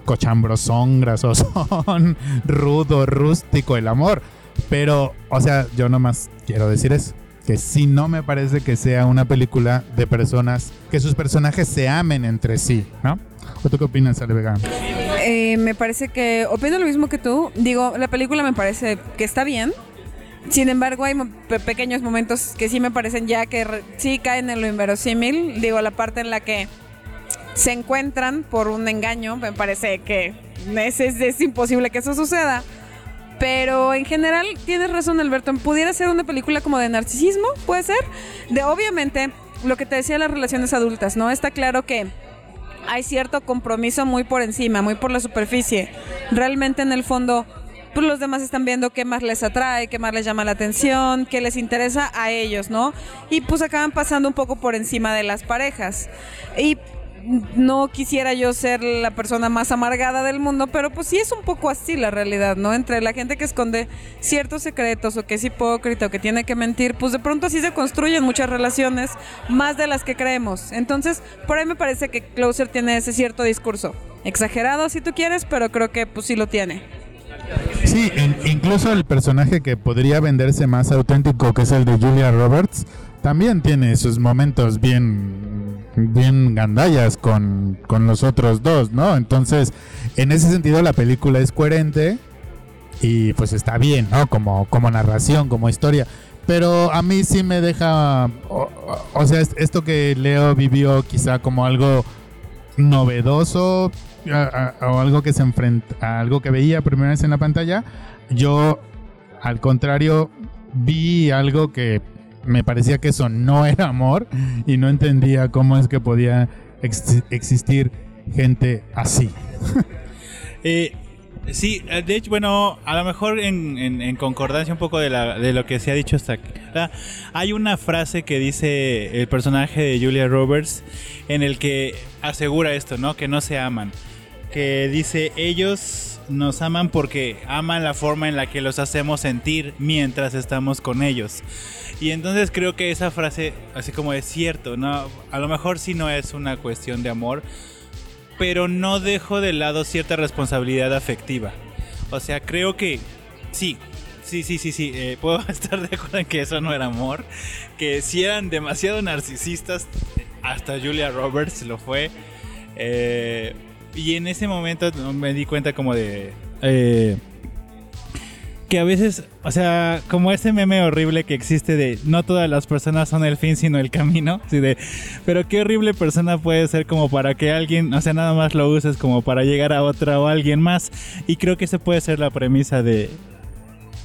[SPEAKER 2] cochambrosón, grasosón, rudo, rústico el amor. Pero, o sea, yo nomás quiero decir eso. Que sí no me parece que sea una película de personas, que sus personajes se amen entre sí, ¿no? ¿O tú qué opinas, Ale?
[SPEAKER 4] Eh, me parece que opino lo mismo que tú. Digo, la película me parece que está bien. Sin embargo, hay pequeños momentos que sí me parecen ya que sí caen en lo inverosímil. Digo, la parte en la que se encuentran por un engaño, me parece que es, es- es imposible que eso suceda. Pero en general, tienes razón, Alberto. Pudiera ser una película como de narcisismo, puede ser. De obviamente, lo que te decía de las relaciones adultas, ¿no? Está claro que hay cierto compromiso muy por encima, muy por la superficie. Realmente en el fondo, pues los demás están viendo qué más les atrae, qué más les llama la atención, qué les interesa a ellos, ¿no? Y pues acaban pasando un poco por encima de las parejas. Y no quisiera yo ser la persona más amargada del mundo, pero pues sí es un poco así la realidad, ¿no? Entre la gente que esconde ciertos secretos o que es hipócrita o que tiene que mentir, pues de pronto así se construyen muchas relaciones, más de las que creemos. Entonces, por ahí me parece que Closer tiene ese cierto discurso. Exagerado si tú quieres, pero creo que pues sí lo tiene.
[SPEAKER 2] Sí, in- incluso el personaje que podría venderse más auténtico, que es el de Julia Roberts, también tiene sus momentos bien, bien gandallas con, con los otros dos, ¿no? Entonces, en ese sentido, la película es coherente y pues está bien, ¿no? Como, como narración, como historia. Pero a mí sí me deja, o, sea, es- esto que Leo vivió quizá como algo novedoso o algo que se enfrenta a algo que veía primera vez en la pantalla yo al contrario vi algo que me parecía que eso no era amor y no entendía cómo es que podía ex- existir gente así
[SPEAKER 3] Eh, sí, eh, de hecho, bueno, a lo mejor en, en- concordancia un poco de, la- de lo que se ha dicho hasta aquí. Hay una frase que dice el personaje de Julia Roberts en el que asegura esto, ¿no? Que no se aman. Que dice, ellos nos aman porque aman la forma en la que los hacemos sentir mientras estamos con ellos. Y entonces creo que esa frase, así como es cierto, ¿no? A lo mejor sí no es una cuestión de amor, pero no dejo de lado cierta responsabilidad afectiva. O sea, creo que sí, sí, sí, sí, sí, eh, puedo estar de acuerdo en que eso no era amor, que si eran demasiado narcisistas, hasta Julia Roberts lo fue. eh, y en ese momento me di cuenta como de... eh, que a veces, o sea, como ese meme horrible que existe de no todas las personas son el fin sino el camino, así de, pero qué horrible persona puede ser como para que alguien, o sea, nada más lo uses como para llegar a otra o a alguien más, y creo que esa puede ser la premisa de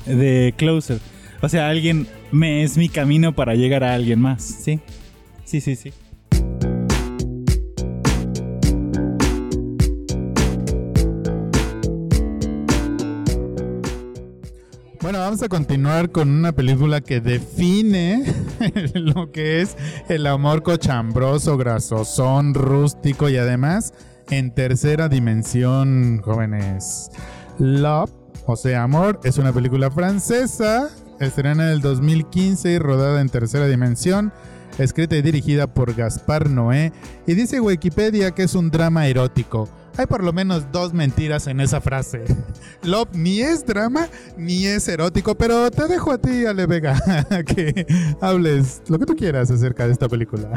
[SPEAKER 3] de Closer. O sea, alguien me es mi camino para llegar a alguien más, ¿sí? Sí, sí, sí.
[SPEAKER 2] Bueno, vamos a continuar con una película que define lo que es el amor cochambroso, grasosón, rústico y además en tercera dimensión, jóvenes. Love, o sea, Amor, es una película francesa, estrenada en el 2015 y rodada en tercera dimensión. escrita y dirigida por Gaspar Noé, y dice Wikipedia que es un drama erótico. Hay por lo menos dos mentiras en esa frase. Love ni es drama ni es erótico, pero te dejo a ti, Ale Vega, que hables lo que tú quieras acerca de esta película.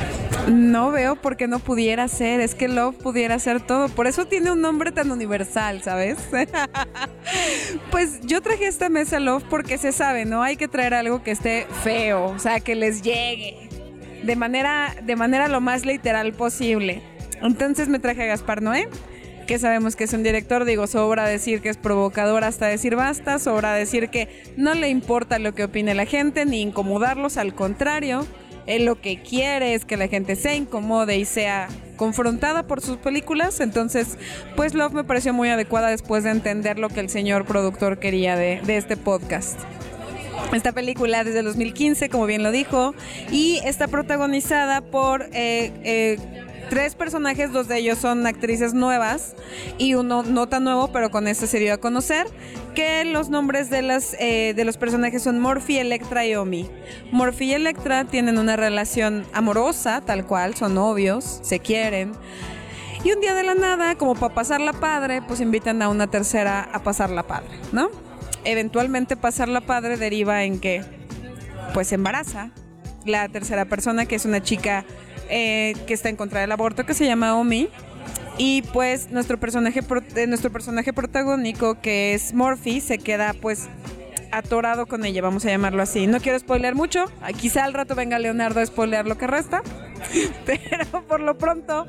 [SPEAKER 4] No veo por qué no pudiera ser. Es que Love pudiera ser todo. Por eso tiene un nombre tan universal, ¿sabes? pues yo traje esta mesa Love porque se sabe, ¿no? Hay que traer algo que esté feo, o sea, que les llegue de manera, de manera lo más literal posible. Entonces me traje a Gaspar Noé que sabemos que es un director, digo, sobra decir que es provocador hasta decir basta, sobra decir que no le importa lo que opine la gente ni incomodarlos, al contrario, él lo que quiere es que la gente se incomode y sea confrontada por sus películas, entonces pues Love me pareció muy adecuada después de entender lo que el señor productor quería de, este podcast. Esta película desde el 2015, como bien lo dijo, y está protagonizada por eh, eh, tres personajes, dos de ellos son actrices nuevas y uno no tan nuevo, pero con este se dio a conocer, que los nombres de, las, eh, de los personajes son Morphy, Electra y Omi. Morphy y Electra tienen una relación amorosa, tal cual, son novios, se quieren. Y un día de la nada, como para pasar la padre, pues invitan a una tercera a pasar la padre, ¿no? Eventualmente pasar la padre deriva en que, pues embaraza la tercera persona, que es una chica eh, que está en contra del aborto, que se llama Omi. Y pues nuestro personaje, eh, nuestro personaje protagónico, que es Morphy, se queda pues atorado con ella, vamos a llamarlo así. No quiero spoilear mucho, quizá al rato venga Leonardo a spoilear lo que resta, pero por lo pronto,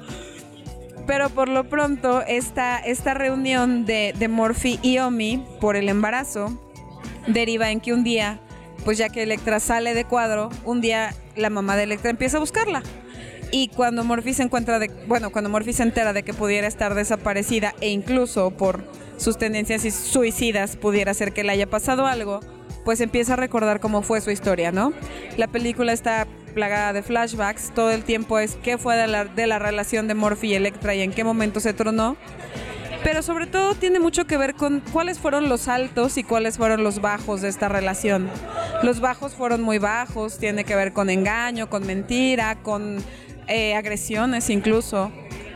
[SPEAKER 4] pero por lo pronto esta, esta reunión de, de Morphy y Omi por el embarazo deriva en que un día, pues ya que Electra sale de cuadro, un día la mamá de Electra empieza a buscarla y cuando Morphy se encuentra de, bueno, cuando Morphy se entera de que pudiera estar desaparecida e incluso por sus tendencias suicidas pudiera ser que le haya pasado algo, pues empieza a recordar cómo fue su historia, ¿no? La película está plagada de flashbacks, todo el tiempo es qué fue de la, de la relación de Morphy y Electra y en qué momento se tronó. Pero sobre todo tiene mucho que ver con cuáles fueron los altos y cuáles fueron los bajos de esta relación. Los bajos fueron muy bajos, tiene que ver con engaño, con mentira, con eh, agresiones incluso.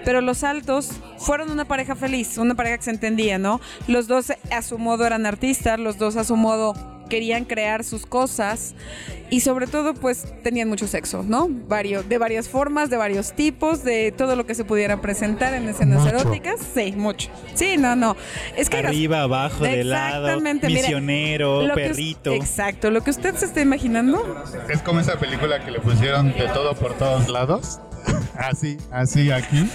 [SPEAKER 4] Pero los altos fueron una pareja feliz, una pareja que se entendía, ¿no? Los dos a su modo eran artistas, los dos a su modo querían crear sus cosas y sobre todo pues tenían mucho sexo, ¿no? Varios, de varias formas, de varios tipos, de todo lo que se pudiera presentar en escenas eróticas. Sí, mucho. Sí, no, no.
[SPEAKER 3] Es que arriba, abajo, de lado, misionero, perrito.
[SPEAKER 4] exacto, lo que usted se está imaginando.
[SPEAKER 2] Es como esa película que le pusieron de todo por todos lados. Así, así aquí.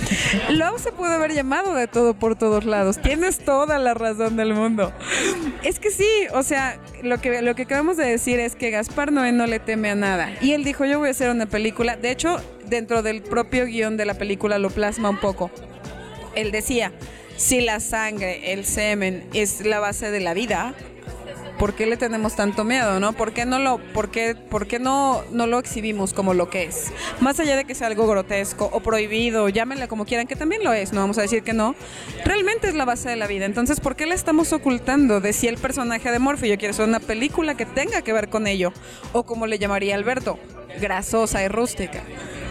[SPEAKER 4] Love se puede haber llamado de todo por todos lados. Tienes toda la razón del mundo. Es que sí, o sea, lo que, lo que acabamos de decir es que Gaspar Noé no le teme a nada. Y él dijo, yo voy a hacer una película. De hecho, dentro del propio guion de la película lo plasma un poco. Él decía, si la sangre, el semen es la base de la vida, ¿por qué le tenemos tanto miedo, no? ¿Por qué no lo, por qué, por qué no, no lo exhibimos como lo que es? Más allá de que sea algo grotesco o prohibido, llámenle como quieran, que también lo es, no vamos a decir que no, realmente es la base de la vida. Entonces, ¿por qué le estamos ocultando de si el personaje de Morphy yo quiero hacer una película que tenga que ver con ello? O como le llamaría Alberto, grasosa y rústica.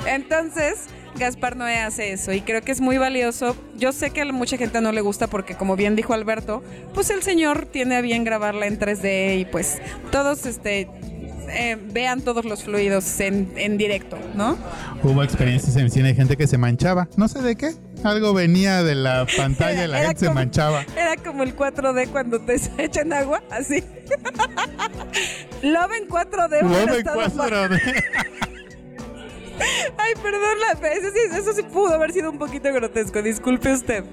[SPEAKER 4] Entonces, Gaspar Noé hace eso y creo que es muy valioso. Yo sé que a mucha gente no le gusta porque como bien dijo Alberto, pues el señor tiene a bien grabarla en 3D y pues todos este eh, vean todos los fluidos en, directo, ¿no?
[SPEAKER 2] Hubo experiencias en cine de gente que se manchaba, no sé de qué. Algo venía de la pantalla y la gente se manchaba.
[SPEAKER 4] Era como el 4D cuando te echan agua, así. Love en 4D.
[SPEAKER 2] Love en 4D.
[SPEAKER 4] Ay, perdón, eso sí, eso sí pudo haber sido un poquito grotesco, disculpe usted.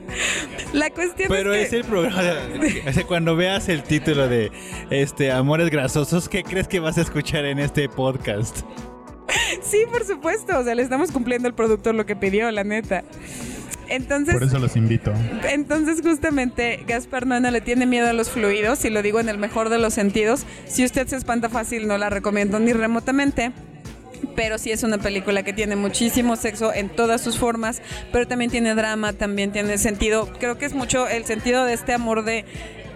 [SPEAKER 4] La cuestión
[SPEAKER 3] Pero
[SPEAKER 4] es,
[SPEAKER 3] que... es el programa, cuando veas el título de este Amores Grasosos, ¿qué crees que vas a escuchar en este podcast?
[SPEAKER 4] Sí, por supuesto, o sea, le estamos cumpliendo al productor lo que pidió, la neta. Entonces,
[SPEAKER 2] Por eso los invito.
[SPEAKER 4] Entonces, justamente, Gaspar no le tiene miedo a los fluidos, y lo digo en el mejor de los sentidos. Si usted se espanta fácil, no la recomiendo ni remotamente pero sí es una película que tiene muchísimo sexo en todas sus formas, pero también tiene drama, también tiene sentido, creo que es mucho el sentido de este amor de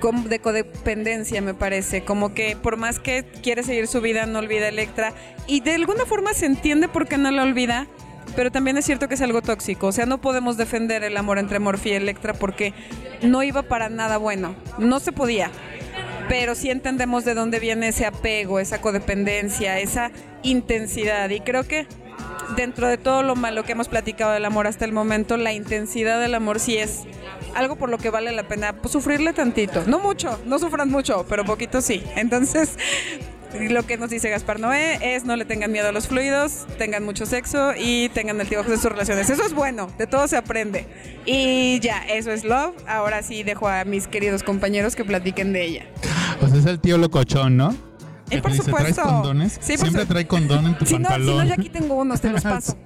[SPEAKER 4] de codependencia, me parece. Como que por más que quiere seguir su vida, no olvida Electra. Y de alguna forma se entiende por qué no la olvida. Pero también es cierto que es algo tóxico. O sea, no podemos defender el amor entre Morphy y Electra porque no iba para nada bueno. No se podía. Pero sí entendemos de dónde viene ese apego, esa codependencia, esa intensidad. Y creo que dentro de todo lo malo que hemos platicado del amor hasta el momento, la intensidad del amor sí es algo por lo que vale la pena pues, sufrirle tantito. No mucho, no sufran mucho, pero poquito sí. Entonces, lo que nos dice Gaspar Noé es no le tengan miedo a los fluidos, tengan mucho sexo y tengan altibajos en sus relaciones. Eso es bueno, de todo se aprende. Y ya, eso es love. Ahora sí dejo a mis queridos compañeros que platiquen de ella.
[SPEAKER 2] Pues es el tío locochón, ¿no?
[SPEAKER 4] Y
[SPEAKER 2] Que
[SPEAKER 4] por
[SPEAKER 2] dice,
[SPEAKER 4] supuesto.
[SPEAKER 2] ¿Traes condones?
[SPEAKER 4] Sí, por
[SPEAKER 2] Siempre
[SPEAKER 4] su-
[SPEAKER 2] trae condón en tu
[SPEAKER 4] Si no, si no, ya aquí tengo unos, te los paso.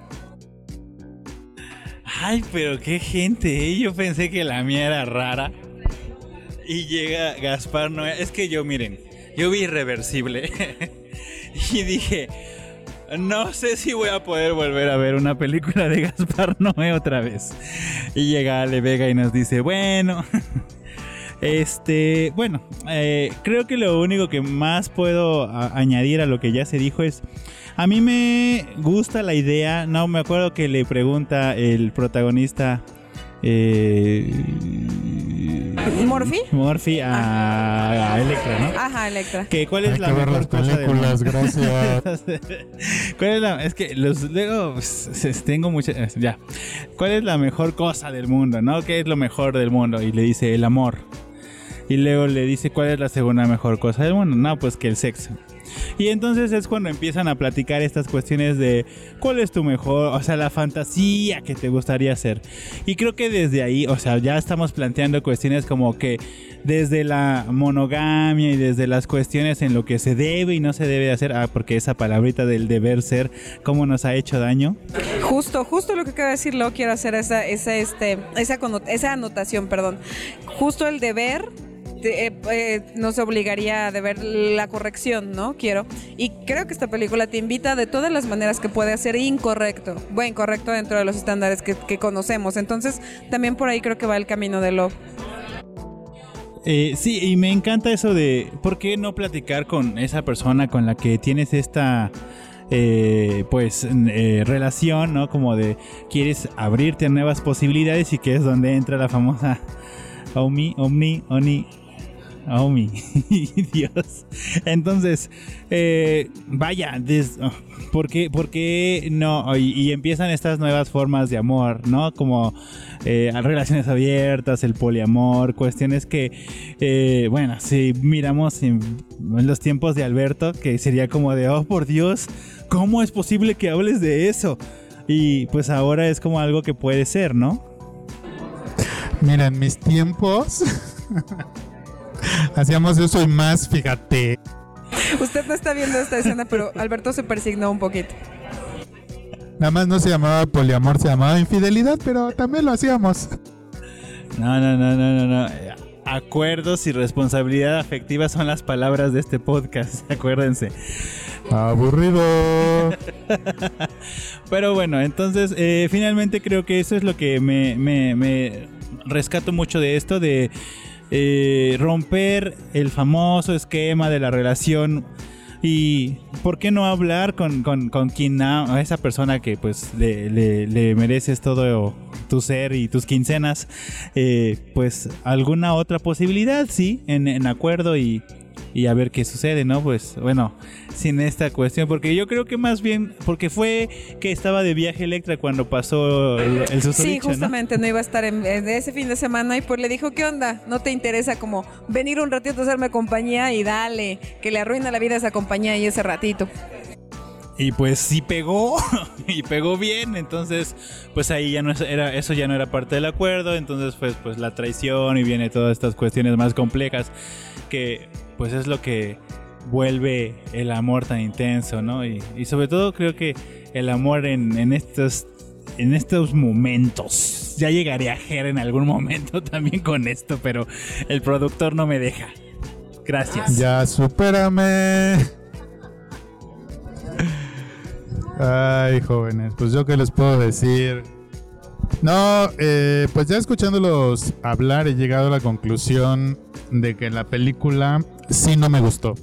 [SPEAKER 3] Ay, pero qué gente, ¿eh? Yo pensé que la mía era rara. Y llega Gaspar Noé. Es que yo, miren, yo vi irreversible. y dije, no sé si voy a poder volver a ver una película de Gaspar Noé otra vez. Y llega Ale Vega y nos dice, bueno. Este, bueno, eh, creo que lo único que más puedo añadir a lo que ya se dijo es, a mí me gusta la idea, no me acuerdo que le pregunta el protagonista, eh,
[SPEAKER 4] ¿Morphy?
[SPEAKER 3] Murphy a, a Electra, ¿no?
[SPEAKER 4] Ajá, Electra.
[SPEAKER 3] Que cuál es
[SPEAKER 2] Hay
[SPEAKER 3] la
[SPEAKER 2] que ver
[SPEAKER 3] mejor
[SPEAKER 2] las
[SPEAKER 3] cosa del
[SPEAKER 2] películas,
[SPEAKER 3] mundo?
[SPEAKER 2] gracias.
[SPEAKER 3] ¿Cuál es la es que los luego pues, tengo muchas ya. ¿Cuál es la mejor cosa del mundo, no? ¿Qué es lo mejor del mundo? Y le dice el amor. Y luego le dice cuál es la segunda mejor cosa del mundo. No, pues que el sexo. Y entonces es cuando empiezan a platicar estas cuestiones de cuál es tu mejor, o sea, la fantasía que te gustaría hacer. Y creo que desde ahí, o sea, ya estamos planteando cuestiones como que desde la monogamia y desde las cuestiones en lo que se debe y no se debe hacer, ah, porque esa palabrita del deber ser, cómo nos ha hecho daño.
[SPEAKER 4] Justo, justo lo que acaba de decir Lo quiero hacer esa, esa, este, esa, esa anotación, perdón. Justo el deber te- eh, eh, nos obligaría a deber la corrección, ¿no? Quiero. Y creo que esta película te invita de todas las maneras que puede ser incorrecto. Bueno, incorrecto dentro de los estándares que, conocemos. Entonces, también por ahí creo que va el camino de Love.
[SPEAKER 3] Eh, sí, y me encanta eso de por qué no platicar con esa persona con la que tienes esta eh, pues eh, relación, ¿no? Como de quieres abrirte a nuevas posibilidades y que es donde entra la famosa Omi, Omni, Oni, Omi, Dios. Entonces, eh, vaya, des- oh, ¿por, qué, no? Y, y empiezan estas nuevas formas de amor, ¿no? Como eh, relaciones abiertas, el poliamor, cuestiones que, eh, bueno, si miramos en, en los tiempos de Alberto, que sería como de, oh por Dios, ¿cómo es posible que hables de eso? Y pues ahora es como algo que puede ser, ¿no?
[SPEAKER 2] Mira, en mis tiempos hacíamos eso y más, fíjate.
[SPEAKER 4] Usted no está viendo esta escena, pero Alberto se persignó un poquito.
[SPEAKER 2] Nada más no se llamaba poliamor, se llamaba infidelidad, pero también lo hacíamos.
[SPEAKER 3] No, no, no, no, no, no. Acuerdos y responsabilidad afectiva son las palabras de este podcast, acuérdense.
[SPEAKER 2] Aburrido.
[SPEAKER 3] Pero bueno, entonces eh, finalmente creo que eso es lo que me, me- me rescato mucho de esto, de eh, romper el famoso esquema de la relación y por qué no hablar con, con, con quien a, esa persona que pues le, le- mereces todo tu ser y tus quincenas, eh, pues alguna otra posibilidad, sí, en acuerdo y, y a ver qué sucede, ¿no? Pues bueno, sin esta cuestión, porque yo creo que más bien, porque fue que estaba de viaje Electra cuando pasó el, el
[SPEAKER 4] Sí, justamente ¿no? iba a estar en, en ese fin de semana y pues le dijo, ¿qué onda? ¿No te interesa como venir un ratito a hacerme compañía y dale, que le arruina la vida a esa compañía y ese ratito?
[SPEAKER 3] Y pues sí pegó, y pegó bien, entonces pues ahí ya no era, eso ya no era parte del acuerdo, entonces pues, pues la traición y viene todas estas cuestiones más complejas que pues es lo que vuelve el amor tan intenso, ¿no? Y, sobre todo creo que el amor en, en estos en estos momentos. Ya llegaré a Ger en algún momento también con esto, pero el productor no me deja. Gracias.
[SPEAKER 2] Ya, supérame. Ay, jóvenes, pues yo qué les puedo decir. No, eh, pues ya escuchándolos hablar he llegado a la conclusión de que la película sí no me gustó.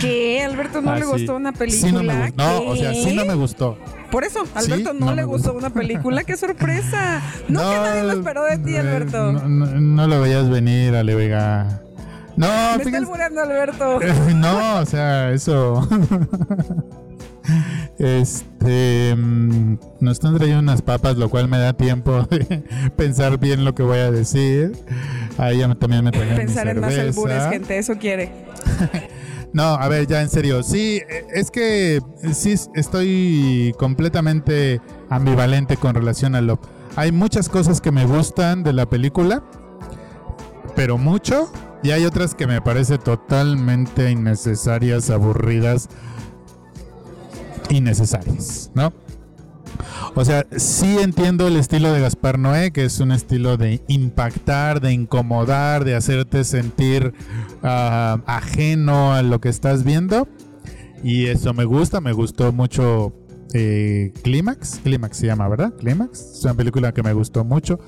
[SPEAKER 4] ¿Qué? ¿Alberto no
[SPEAKER 2] Ah,
[SPEAKER 4] le
[SPEAKER 2] sí.
[SPEAKER 4] gustó una película?
[SPEAKER 2] Sí no me gustó. No, o sea, sí no me gustó.
[SPEAKER 4] Por eso, Alberto
[SPEAKER 2] Sí,
[SPEAKER 4] no,
[SPEAKER 2] no
[SPEAKER 4] le gustó
[SPEAKER 2] gustó.
[SPEAKER 4] una película. ¡Qué sorpresa! No, que nadie lo esperó de ti,
[SPEAKER 2] eh,
[SPEAKER 4] Alberto.
[SPEAKER 2] No, lo veías venir, Ale Vega. No,
[SPEAKER 4] Me está
[SPEAKER 2] fíjense-
[SPEAKER 4] albureando Alberto.
[SPEAKER 2] no, o sea, eso. Este. mm, Nos están trayendo unas papas, lo cual me da tiempo de pensar bien lo que voy a decir. Ahí ya también me trajeron mi
[SPEAKER 4] Pensar en más albures, gente, eso quiere.
[SPEAKER 2] No, a ver, ya en serio. Sí, es que sí estoy completamente ambivalente con relación a Love. Hay muchas cosas que me gustan de la película, pero mucho. Y hay otras que me parece totalmente innecesarias, aburridas, innecesarias, ¿no? O sea, sí entiendo el estilo de Gaspar Noé, que es un estilo de impactar, de incomodar, de hacerte sentir ah, ajeno a lo que estás viendo. Y eso me gusta, me gustó mucho eh, Clímax. Clímax se llama, ¿verdad? Clímax. Es una película que me gustó mucho.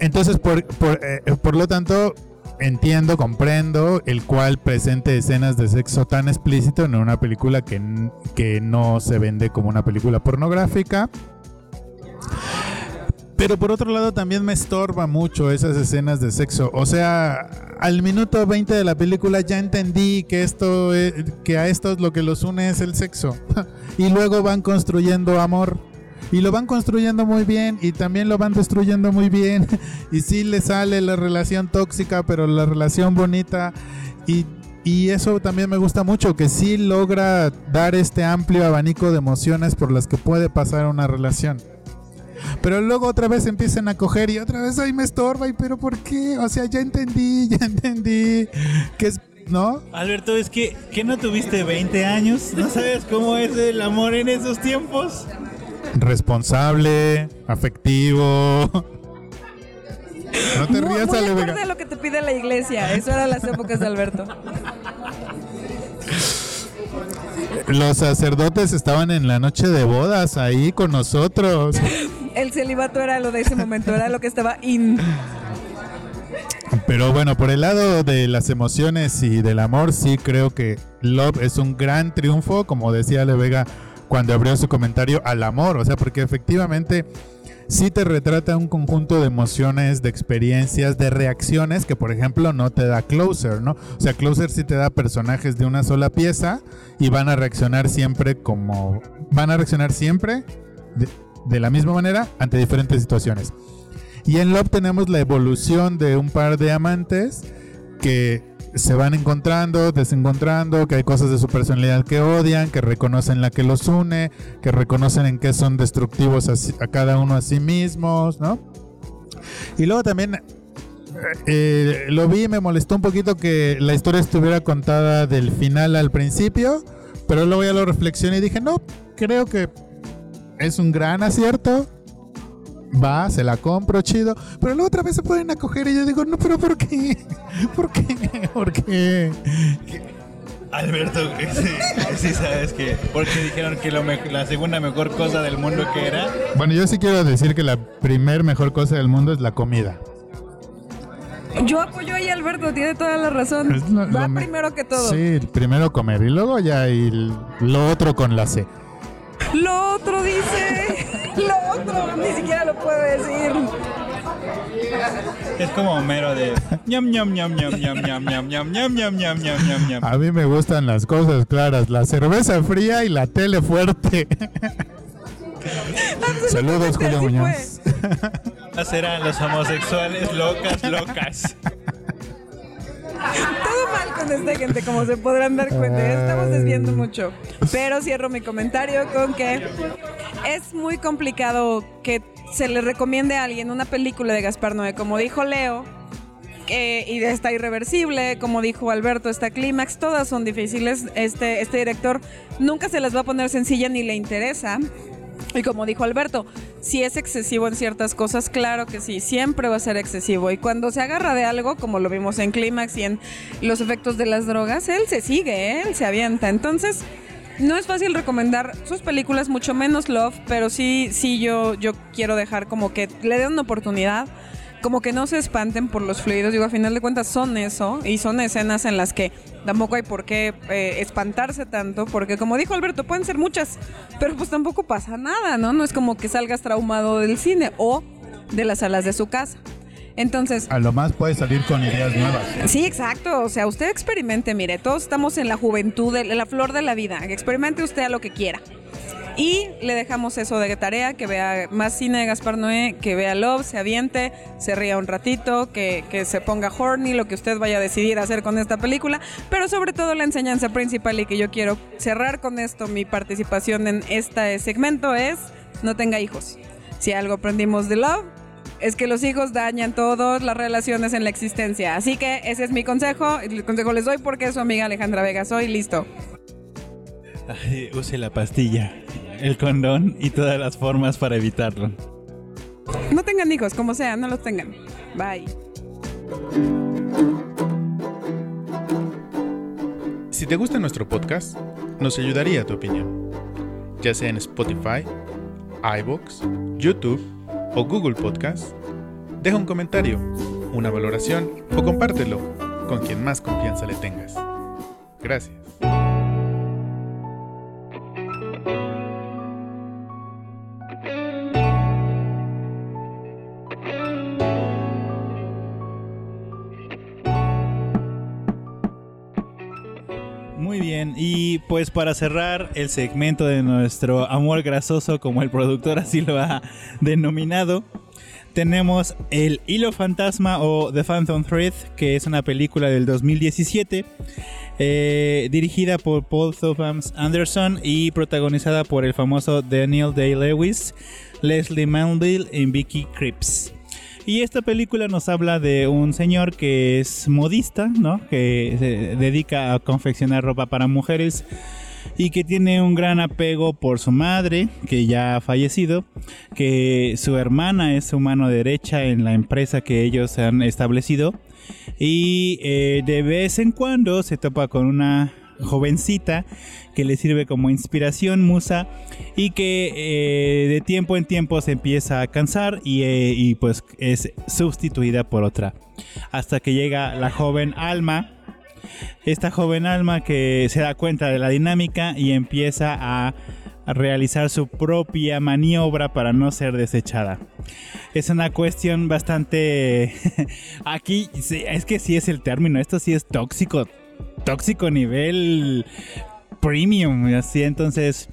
[SPEAKER 2] Entonces, por, por, eh, por lo tanto, entiendo, comprendo el cual presente escenas de sexo tan explícito en una película que, que no se vende como una película pornográfica. Pero por otro lado también me estorba mucho esas escenas de sexo. O sea, al minuto 20 de la película ya entendí que esto es- que a esto es lo que los une es el sexo. y luego van construyendo amor. Y lo van construyendo muy bien y también lo van destruyendo muy bien. y sí le sale la relación tóxica, pero la relación bonita. Y, y eso también me gusta mucho, que sí logra dar este amplio abanico de emociones por las que puede pasar una relación. Pero luego otra vez empiezan a coger y otra vez ahí me estorba y pero ¿por qué? O sea, ya entendí, ya entendí que es, ¿no?
[SPEAKER 3] Alberto, es que, ¿que no tuviste 20 años? ¿No sabes cómo es el amor en esos tiempos?
[SPEAKER 2] Responsable, afectivo. No te rías,
[SPEAKER 4] muy a lo que te pide la iglesia. Eso eran las épocas de Alberto.
[SPEAKER 2] Los sacerdotes estaban en la noche de bodas ahí con nosotros.
[SPEAKER 4] El celibato era lo de ese momento, era lo que estaba in.
[SPEAKER 2] Pero bueno, por el lado de las emociones y del amor, sí creo que Love es un gran triunfo, como decía Ale Vega cuando abrió su comentario al amor, o sea, porque efectivamente sí te retrata un conjunto de emociones, de experiencias, de reacciones que por ejemplo no te da Closer, ¿no? O sea, Closer sí te da personajes de una sola pieza y van a reaccionar siempre como van a reaccionar siempre de, la misma manera ante diferentes situaciones. Y en Love tenemos la evolución de un par de amantes que se van encontrando, desencontrando, que hay cosas de su personalidad que odian, que reconocen la que los une, que reconocen en qué son destructivos a, a cada uno a sí mismos, ¿no? Y luego también eh, lo vi y me molestó un poquito que la historia estuviera contada del final al principio, pero luego ya lo reflexioné y dije, no, creo que es un gran acierto. Va, se la compro, chido. Pero luego otra vez se pueden acoger y yo digo, no, pero ¿por qué? ¿Por qué? ¿Por qué?
[SPEAKER 3] Alberto, sí, sí sabes que, porque dijeron que lo me- la segunda mejor cosa del mundo que era.
[SPEAKER 2] Bueno, yo sí quiero decir que la primer mejor cosa del mundo es la comida.
[SPEAKER 4] Yo apoyo ahí a Alberto, tiene toda la razón.
[SPEAKER 2] Es lo-
[SPEAKER 4] Va
[SPEAKER 2] lo
[SPEAKER 4] primero que todo.
[SPEAKER 2] Sí, primero comer y luego ya y lo otro con la C.
[SPEAKER 4] Lo otro dice. Ni siquiera lo puede decir.
[SPEAKER 3] Es como Homero de ñam ñam ñam ñam ñam ñam ñam ñam ñam ñam ñam ñam ñam ñam.
[SPEAKER 2] A mí me gustan las cosas claras, la cerveza fría y la tele fuerte. Saludos, Julio Muñoz.
[SPEAKER 3] Serán los homosexuales locas, locas.
[SPEAKER 4] Todo mal con esta gente, como se podrán dar cuenta. Estamos desviando mucho. Pero cierro mi comentario con que es muy complicado que se le recomiende a alguien una película de Gaspar Noé. Como dijo Leo, que y está irreversible, como dijo Alberto, está clímax, todas son difíciles. Este, este director nunca se las va a poner sencilla ni le interesa. Y como dijo Alberto, si es excesivo en ciertas cosas, claro que sí, siempre va a ser excesivo. Y cuando se agarra de algo, como lo vimos en Clímax y en los efectos de las drogas, él se sigue, ¿eh? él se avienta. Entonces, no es fácil recomendar sus películas, mucho menos Love, pero sí, sí yo, yo quiero dejar como que le den una oportunidad. como que no se espanten por los fluidos. Digo, a final de cuentas son eso y son escenas en las que tampoco hay por qué eh, espantarse tanto, porque como dijo Alberto, pueden ser muchas, pero pues tampoco pasa nada, ¿no? No es como que salgas traumado del cine o de las salas de su casa. Entonces,
[SPEAKER 2] A lo más puede salir con ideas nuevas.
[SPEAKER 4] Sí, exacto. O sea, usted experimente, mire, todos estamos en la juventud, en la flor de la vida. Experimente usted a lo que quiera. Y le dejamos eso de tarea, que vea más cine de Gaspar Noé, que vea Love, se aviente, se ría un ratito, que, que se ponga horny, lo que usted vaya a decidir hacer con esta película. Pero sobre todo la enseñanza principal y que yo quiero cerrar con esto mi participación en este segmento es no tenga hijos. Si algo aprendimos de Love, es que los hijos dañan todas las relaciones en la existencia. Así que ese es mi consejo. El consejo les doy porque es su amiga Alejandra Vega. Soy listo.
[SPEAKER 3] Ay, use la pastilla, el condón y todas las formas para evitarlo.
[SPEAKER 4] No tengan hijos, como sea, no los tengan. Bye.
[SPEAKER 2] Si te gusta nuestro podcast, nos ayudaría tu opinión, ya sea en Spotify, iBooks, YouTube o Google Podcast. Deja un comentario, una valoración o compártelo con quien más confianza le tengas. Gracias.
[SPEAKER 3] Muy bien, y pues para cerrar el segmento de nuestro amor grasoso, como el productor así lo ha denominado, tenemos El Hilo Fantasma o The Phantom Thread, que es una película del 2017, eh, dirigida por Paul Thomas Anderson y protagonizada por el famoso Daniel Day-Lewis, Leslie Manville y Vicky Cripps. Y esta película nos habla de un señor que es modista, ¿no? Que se dedica a confeccionar ropa para mujeres y que tiene un gran apego por su madre, que ya ha fallecido, que su hermana es su mano derecha en la empresa que ellos han establecido y eh, de vez en cuando se topa con una jovencita que le sirve como inspiración, musa, y que eh, de tiempo en tiempo se empieza a cansar y, eh, y, pues es sustituida por otra. Hasta que llega la joven Alma, esta joven Alma que se da cuenta de la dinámica y empieza a realizar su propia maniobra para no ser desechada. Es una cuestión bastante... Aquí es que sí es el término, esto sí es tóxico, tóxico nivel premium, así entonces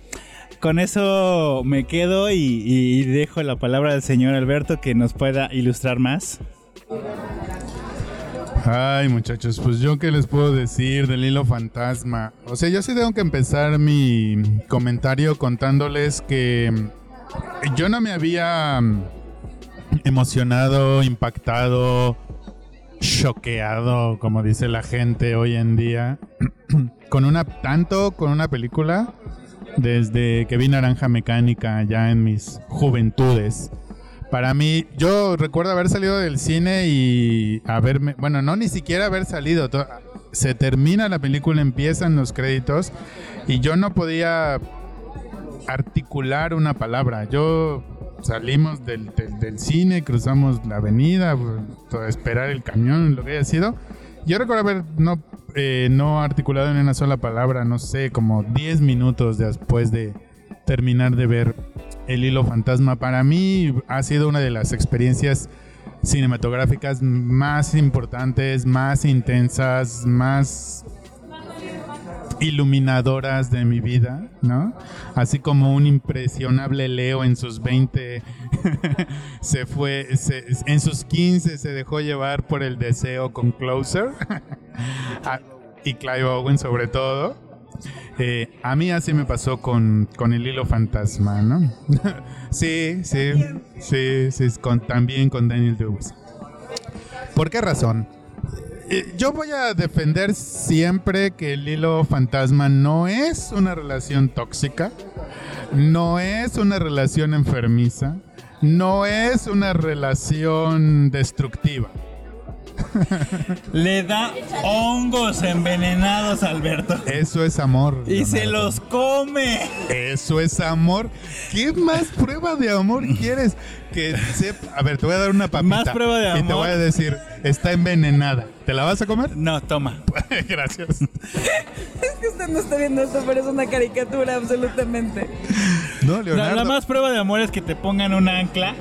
[SPEAKER 3] con eso me quedo y, y, dejo la palabra al señor Alberto que nos pueda ilustrar más.
[SPEAKER 2] Ay, muchachos, pues yo qué les puedo decir del hilo fantasma. O sea, yo sí tengo que empezar mi comentario contándoles que yo no me había emocionado, impactado, choqueado, como dice la gente hoy en día, con una tanto con una película desde que vi Naranja Mecánica ya en mis juventudes. Para mí, yo recuerdo haber salido del cine y haberme, bueno, no ni siquiera haber salido. Se termina la película, empiezan los créditos y yo no podía articular una palabra. Yo salimos del, del, del cine, cruzamos la avenida, a esperar el camión, lo que haya sido. Yo recuerdo haber no, eh, no articulado en una sola palabra, no sé, como 10 minutos después de terminar de ver El Hilo Fantasma. Para mí ha sido una de las experiencias cinematográficas más importantes, más intensas, más iluminadoras de mi vida, ¿no? Así como un impresionable Leo en sus 20 se fue, en sus 15 se dejó llevar por el deseo con Closer y Clive Owen sobre todo. Eh, a mí así me pasó con, con el hilo fantasma, ¿no? sí, sí, sí, sí, con, también con Daniel Lewis. ¿Por qué razón? Yo voy a defender siempre que el hilo fantasma no es una relación tóxica, no es una relación enfermiza, no es una relación destructiva.
[SPEAKER 3] Le da hongos envenenados a Alberto.
[SPEAKER 2] Eso es amor.
[SPEAKER 3] Y se los come.
[SPEAKER 2] Eso es amor. ¿Qué más prueba de amor quieres? Que sepa- A ver, te voy a dar una papita.
[SPEAKER 3] Más prueba de
[SPEAKER 2] Y te
[SPEAKER 3] amor.
[SPEAKER 2] voy a decir, está envenenada. ¿Te la vas a comer?
[SPEAKER 3] No, toma.
[SPEAKER 2] Gracias.
[SPEAKER 4] Es que usted no está viendo esto, pero es una caricatura absolutamente.
[SPEAKER 2] No,
[SPEAKER 3] La,
[SPEAKER 2] Leonardo.
[SPEAKER 3] la más prueba de amor es que te pongan un ancla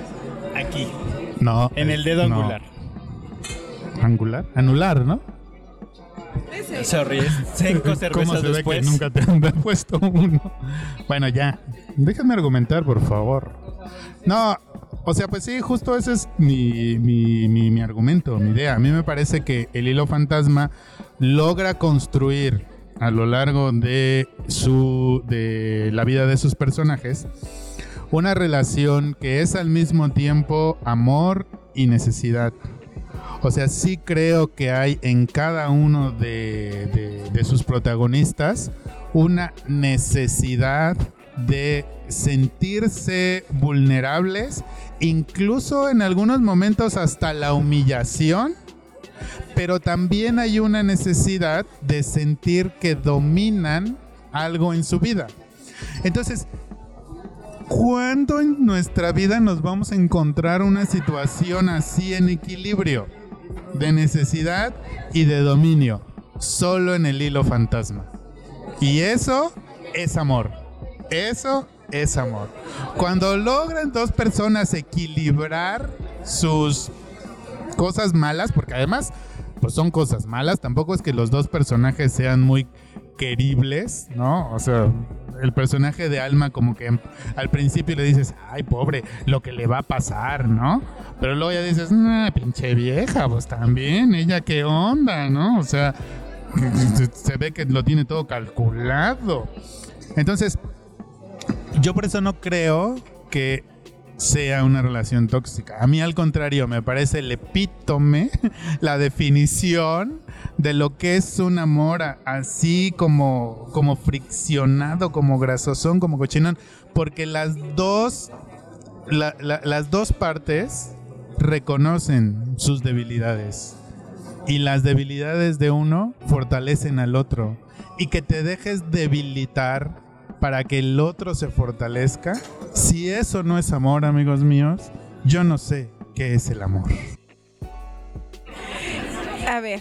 [SPEAKER 3] aquí,
[SPEAKER 2] No.
[SPEAKER 3] en el dedo
[SPEAKER 2] no.
[SPEAKER 3] angular.
[SPEAKER 2] ¿Angular? Anular, ¿no?
[SPEAKER 3] Sorry, es cinco
[SPEAKER 2] ¿Cómo se ve
[SPEAKER 3] después.
[SPEAKER 2] que nunca te han puesto uno? Bueno, ya. Déjenme argumentar, por favor. No, o sea, pues sí, justo ese es mi, mi, mi, mi argumento, mi idea. A mí me parece que el hilo fantasma logra construir a lo largo de su de la vida de sus personajes una relación que es al mismo tiempo amor y necesidad. O sea, sí creo que hay en cada uno de, sus protagonistas una necesidad de sentirse vulnerables, incluso en algunos momentos hasta la humillación, pero también hay una necesidad de sentir que dominan algo en su vida. Entonces, ¿cuándo en nuestra vida nos vamos a encontrar una situación así en equilibrio? De necesidad y de dominio. Solo en el hilo fantasma. Y eso es amor. Eso es amor. Cuando logran dos personas equilibrar sus cosas malas, porque además, pues son cosas malas, tampoco es que los dos personajes sean muy queribles, ¿no? O sea, el personaje de Alma como que al principio le dices, ay, pobre, lo que le va a pasar, ¿no? Pero luego ya dices, nah, pinche vieja, pues también, ella qué onda, ¿no? O sea, se ve que lo tiene todo calculado. Entonces, yo por eso no creo que sea una relación tóxica. A mí al contrario, me parece el epítome, la definición de lo que es un amor así como, como friccionado, como grasosón, como cochinón, porque las dos, la- la- las dos partes reconocen sus debilidades. Y las debilidades de uno fortalecen al otro. Y que te dejes debilitar para que el otro se fortalezca. Si eso no es amor, amigos míos, yo no sé qué es el amor.
[SPEAKER 4] A ver,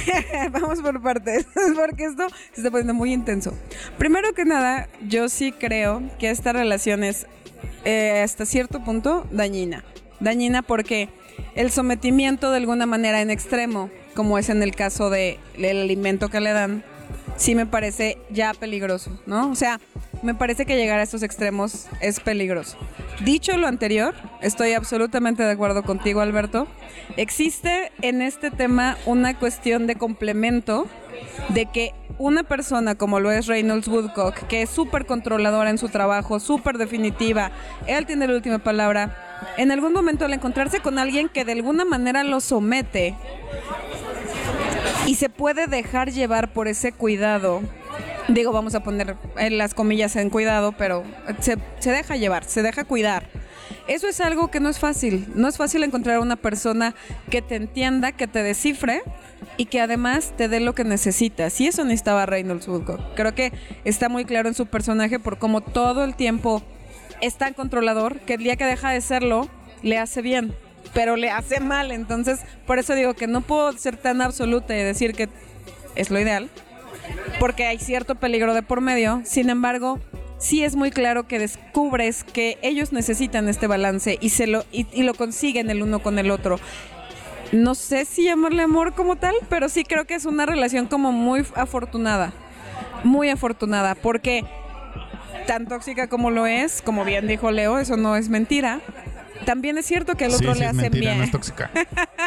[SPEAKER 4] vamos por partes, porque esto se está poniendo muy intenso. Primero que nada, yo sí creo que esta relación es eh, hasta cierto punto dañina. Dañina porque el sometimiento de alguna manera en extremo, como es en el caso del alimento que le dan, sí me parece ya peligroso, ¿no? O sea, me parece que llegar a estos extremos es peligroso. Dicho lo anterior, estoy absolutamente de acuerdo contigo, Alberto. Existe en este tema una cuestión de complemento de que una persona como lo es Reynolds Woodcock, que es súper controladora en su trabajo, súper definitiva, él tiene la última palabra, en algún momento al encontrarse con alguien que de alguna manera lo somete y se puede dejar llevar por ese cuidado. Digo, vamos a poner en las comillas en cuidado, pero se, se deja llevar, se deja cuidar. Eso es algo que no es fácil. No es fácil encontrar una persona que te entienda, que te descifre y que además te dé lo que necesitas. Y eso necesitaba Reynolds Woodcock. Creo que está muy claro en su personaje por cómo todo el tiempo es tan controlador que el día que deja de serlo, le hace bien, pero le hace mal. Entonces, por eso digo que no puedo ser tan absoluta y decir que es lo ideal, porque hay cierto peligro de por medio. Sin embargo, sí es muy claro que descubres que ellos necesitan este balance y, se lo, y, lo consiguen el uno con el otro. No sé si llamarle amor como tal, pero sí creo que es una relación como muy afortunada. Muy afortunada, porque tan tóxica como lo es, como bien dijo Leo, eso no es mentira. También es cierto que al otro
[SPEAKER 2] sí,
[SPEAKER 4] le
[SPEAKER 2] sí,
[SPEAKER 4] hace
[SPEAKER 2] mentira,
[SPEAKER 4] bien.
[SPEAKER 2] no es tóxica.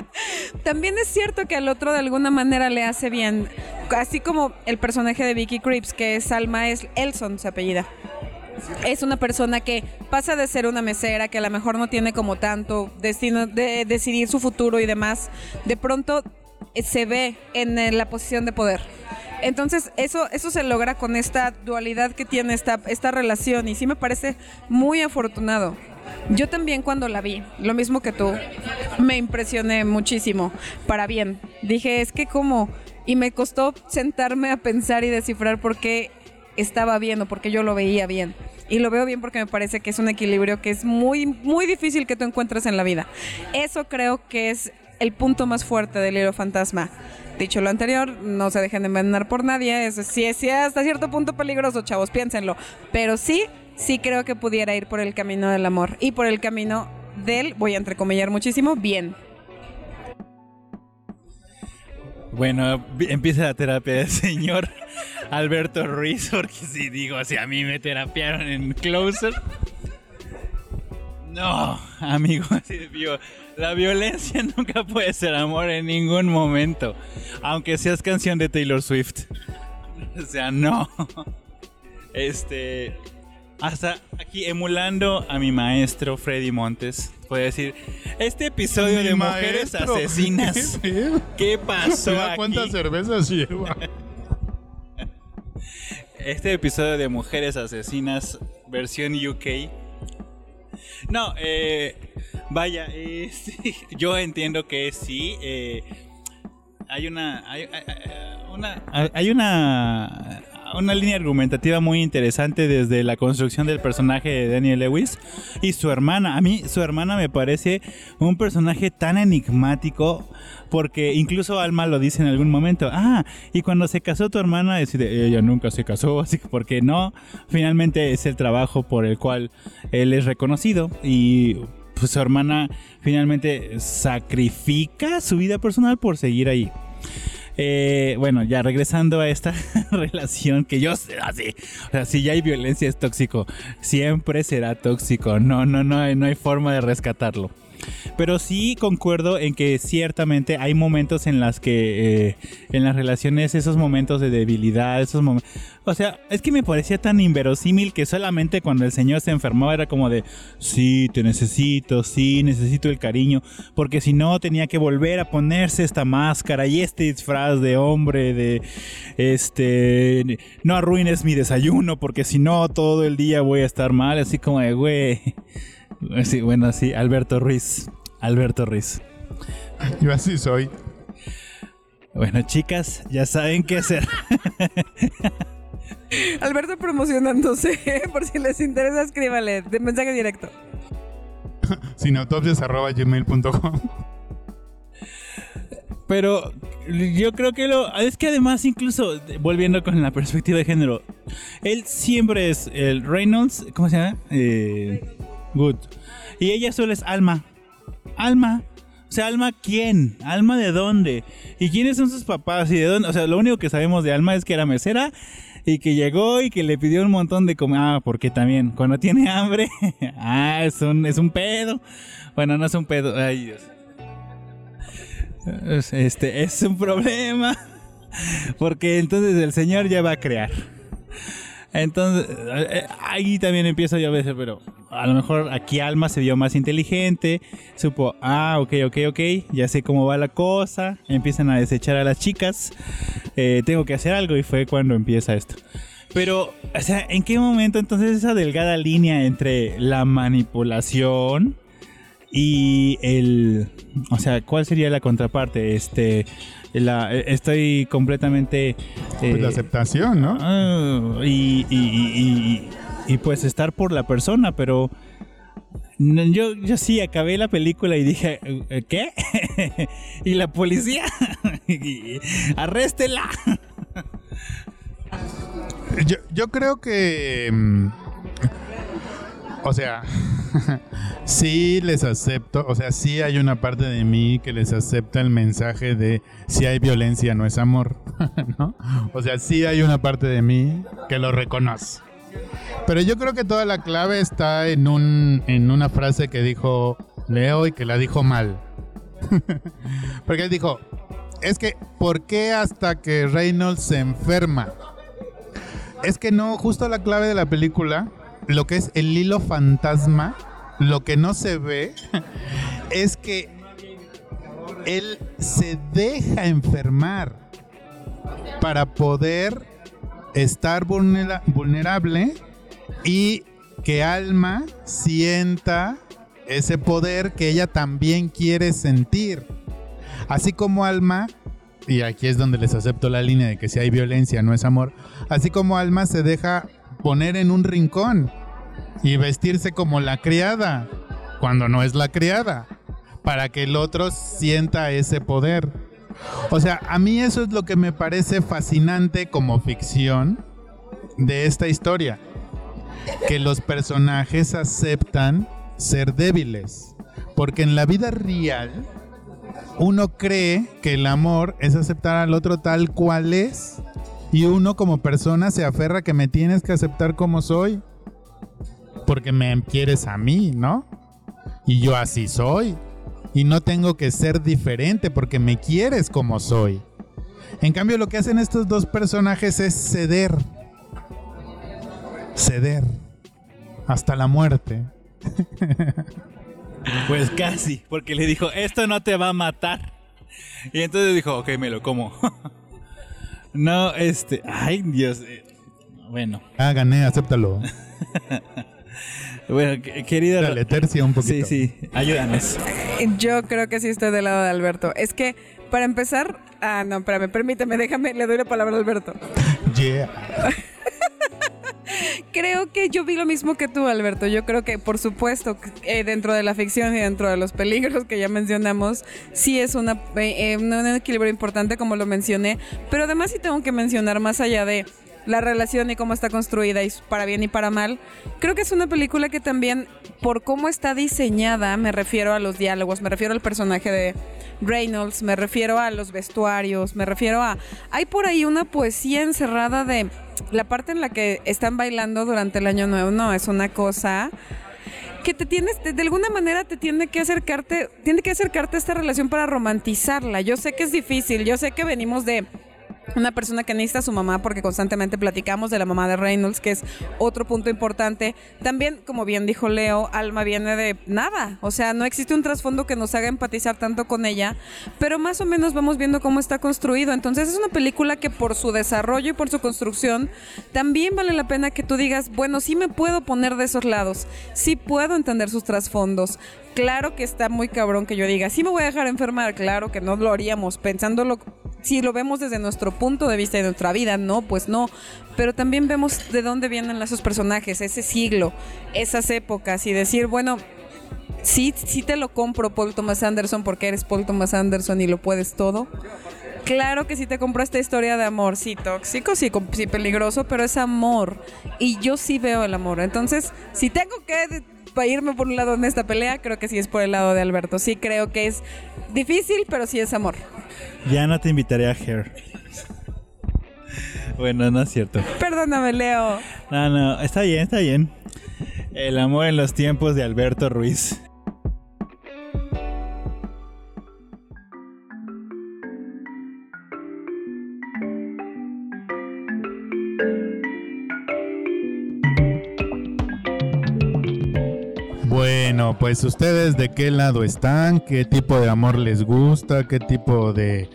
[SPEAKER 4] También es cierto que al otro de alguna manera le hace bien. Así como el personaje de Vicky Creeps, que es Alma, es Elson, su apellida. Es una persona que pasa de ser una mesera, que a lo mejor no tiene como tanto destino de decidir su futuro y demás. De pronto eh, se ve en eh, la posición de poder. Entonces, eso, eso se logra con esta dualidad que tiene esta, esta relación y sí me parece muy afortunado. Yo también cuando la vi, lo mismo que tú, me impresioné muchísimo, para bien. Dije, es que como, y me costó sentarme a pensar y descifrar por qué estaba bien o por qué yo lo veía bien. Y lo veo bien porque me parece que es un equilibrio que es muy, muy difícil que tú encuentres en la vida. Eso creo que es el punto más fuerte del libro fantasma. Dicho lo anterior, no se dejen de envenenar por nadie. Eso sí es hasta cierto punto peligroso, chavos, piénsenlo. Pero sí, sí creo que pudiera ir por el camino del amor y por el camino del, voy a entrecomillar muchísimo, bien.
[SPEAKER 3] Bueno, empieza la terapia del señor Alberto Ruiz, porque si digo, si a mí me terapiaron en Closer. No, amigo, la violencia nunca puede ser amor en ningún momento, aunque seas canción de Taylor Swift. O sea, no. Este, hasta aquí emulando a mi maestro Freddy Montes, puedo decir, este episodio de Mujeres
[SPEAKER 2] maestro.
[SPEAKER 3] Asesinas.
[SPEAKER 2] ¿Qué
[SPEAKER 3] pasó
[SPEAKER 2] Mira cuántas
[SPEAKER 3] aquí?
[SPEAKER 2] cervezas lleva.
[SPEAKER 3] Este episodio de Mujeres Asesinas, versión UK. No, eh, vaya, eh, sí, yo entiendo que sí. eh, hay una, hay, hay- hay- una, hay una, una línea argumentativa muy interesante desde la construcción del personaje de Daniel Lewis y su hermana. A mí su hermana me parece un personaje tan enigmático porque incluso Alma lo dice en algún momento. Ah, y cuando se casó tu hermana, ella nunca se casó, así que porque no, finalmente es el trabajo por el cual él es reconocido y pues su hermana finalmente sacrifica su vida personal por seguir ahí. Eh, bueno, ya regresando a esta relación que yo sé así, o sea, si ya hay violencia es tóxico, siempre será tóxico, no, no, no, no hay forma de rescatarlo. Pero sí concuerdo en que ciertamente hay momentos en las que eh, en las relaciones esos momentos de debilidad, esos momentos, o sea, es que me parecía tan inverosímil que solamente cuando el señor se enfermaba era como de, sí, te necesito, sí, necesito el cariño, porque si no tenía que volver a ponerse esta máscara y este disfraz de hombre, de, este, no arruines mi desayuno, porque si no todo el día voy a estar mal, así como de, güey. Sí, bueno, sí, Alberto Ruiz. Alberto Ruiz.
[SPEAKER 2] Yo así soy.
[SPEAKER 3] Bueno, chicas, ya saben qué hacer.
[SPEAKER 4] Alberto promocionándose, por si les interesa, escríbale de mensaje directo.
[SPEAKER 2] Sinautopsias arroba gmail.com.
[SPEAKER 3] Pero yo creo que lo. Es que además, incluso volviendo con la perspectiva de género, él siempre es el Reynolds. ¿Cómo se llama? Eh, Good. Y ella solo es Alma. Alma. O sea, Alma, ¿quién? ¿Alma de dónde? ¿Y quiénes son sus papás? ¿Y de dónde? O sea, lo único que sabemos de Alma es que era mesera y que llegó y que le pidió un montón de comida. Ah, porque también, cuando tiene hambre, ah, es un, es un pedo. Bueno, no es un pedo. Ay, Dios. Es- Este es un problema. Porque entonces el Señor ya va a crear. Entonces, eh, eh, ahí también empiezo yo a veces, pero a lo mejor aquí Alma se vio más inteligente, supo, ah, ok, ok, ok, ya sé cómo va la cosa, empiezan a desechar a las chicas, eh, tengo que hacer algo y fue cuando empieza esto. Pero, o sea, ¿en qué momento entonces esa delgada línea entre la manipulación y el... O sea, ¿cuál sería la contraparte? Este... La, eh, estoy completamente...
[SPEAKER 2] Pues la
[SPEAKER 3] eh,
[SPEAKER 2] aceptación, ¿no?
[SPEAKER 3] Ah, y, y- y- y- y, pues estar por la persona, pero yo, yo sí acabé la película y dije, "Eh, ¿qué? y la policía, arréstela.
[SPEAKER 2] Yo, yo creo que. O sea, sí les acepto. O sea, sí hay una parte de mí que les acepta el mensaje de si hay violencia no es amor. ¿no? O sea, sí hay una parte de mí que lo reconoce. Pero yo creo que toda la clave está en, un, en una frase que dijo Leo y que la dijo mal. Porque él dijo, es que, ¿por qué hasta que Reynolds se enferma? Es que no, justo la clave de la película, lo que es el hilo fantasma, lo que no se ve, es que él se deja enfermar para poder estar vulnera- vulnerable y que Alma sienta ese poder que ella también quiere sentir. Así como Alma, y aquí es donde les acepto la línea de que si hay violencia no es amor, así como Alma se deja poner en un rincón y vestirse como la criada, cuando no es la criada, para que el otro sienta ese poder. O sea, a mí eso es lo que me parece fascinante como ficción de esta historia. Que los personajes aceptan ser débiles. Porque en la vida real, uno cree que el amor es aceptar al otro tal cual es. Y uno como persona se aferra que me tienes que aceptar como soy. Porque me quieres a mí, ¿no? Y yo así soy. Y no tengo que ser diferente porque me quieres como soy. En cambio, lo que hacen estos dos personajes es ceder. Ceder. Hasta la muerte.
[SPEAKER 3] Pues casi, porque le dijo, esto no te va a matar. Y entonces dijo, ok, me lo como. no, este, ay Dios. eh, Bueno,
[SPEAKER 2] Ah, gané, acéptalo.
[SPEAKER 3] bueno, que- querida...
[SPEAKER 2] Dale, tercia un poquito.
[SPEAKER 3] Sí, sí, ayúdanos.
[SPEAKER 4] Yo creo que sí estoy del lado de Alberto. Es que, para empezar... Ah, no, espérame, permíteme, déjame, le doy la palabra a Alberto.
[SPEAKER 2] Yeah.
[SPEAKER 4] Creo que yo vi lo mismo que tú, Alberto. Yo creo que, por supuesto, eh, dentro de la ficción y dentro de los peligros que ya mencionamos, sí es eh, eh, un equilibrio importante, como lo mencioné. Pero además sí tengo que mencionar más allá de la relación y cómo está construida, y para bien y para mal. Creo que es una película que también, por cómo está diseñada, me refiero a los diálogos, me refiero al personaje de Reynolds, me refiero a los vestuarios, me refiero a... Hay por ahí una poesía encerrada de la parte en la que están bailando durante el año nuevo, no, es una cosa que te tienes, de, de alguna manera te tiene que acercarte, tiene que acercarte a esta relación para romantizarla. Yo sé que es difícil, yo sé que venimos de una persona que necesita a su mamá porque constantemente platicamos de la mamá de Reynolds, que es otro punto importante. También, como bien dijo Leo, Alma viene de nada, o sea, no existe un trasfondo que nos haga empatizar tanto con ella, pero más o menos vamos viendo cómo está construido. Entonces es una película que por su desarrollo y por su construcción, también vale la pena que tú digas, bueno, sí me puedo poner de esos lados, sí puedo entender sus trasfondos. Claro que está muy cabrón que yo diga, sí me voy a dejar enfermar, claro que no lo haríamos, pensándolo, si lo vemos desde nuestro punto de vista de nuestra vida, no, pues no, pero también vemos de dónde vienen esos personajes, ese siglo, esas épocas y decir, bueno, sí, sí te lo compro Paul Thomas Anderson porque eres Paul Thomas Anderson y lo puedes todo. Claro que sí te compro esta historia de amor, sí tóxico, sí, sí peligroso, pero es amor. Y yo sí veo el amor. Entonces, si tengo que de- pa- irme por un lado en esta pelea, creo que sí es por el lado de Alberto. Sí creo que es difícil, pero sí es amor.
[SPEAKER 3] Ya no te invitaré a Hair. Bueno, no es cierto.
[SPEAKER 4] Perdóname, Leo.
[SPEAKER 3] No, no, está bien, está bien. El amor en los tiempos de Alberto Ruiz.
[SPEAKER 2] Bueno, pues ustedes de qué lado están, qué tipo de amor les gusta, qué tipo de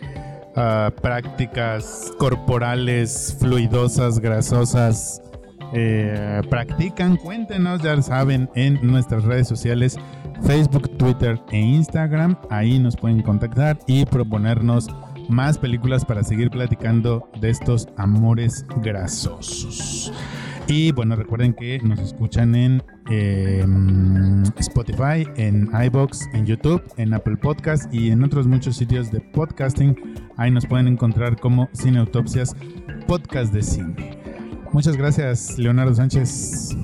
[SPEAKER 2] ah, prácticas corporales fluidosas, grasosas eh, practican. Cuéntenos, ya saben, en nuestras redes sociales, Facebook, Twitter e Instagram. Ahí nos pueden contactar y proponernos más películas para seguir platicando de estos amores grasosos. Y bueno, recuerden que nos escuchan en eh, Spotify, en iBox, en YouTube, en Apple Podcast y en otros muchos sitios de podcasting. Ahí nos pueden encontrar como Cine Autopsias, podcast de cine. Muchas gracias, Leonardo Sánchez.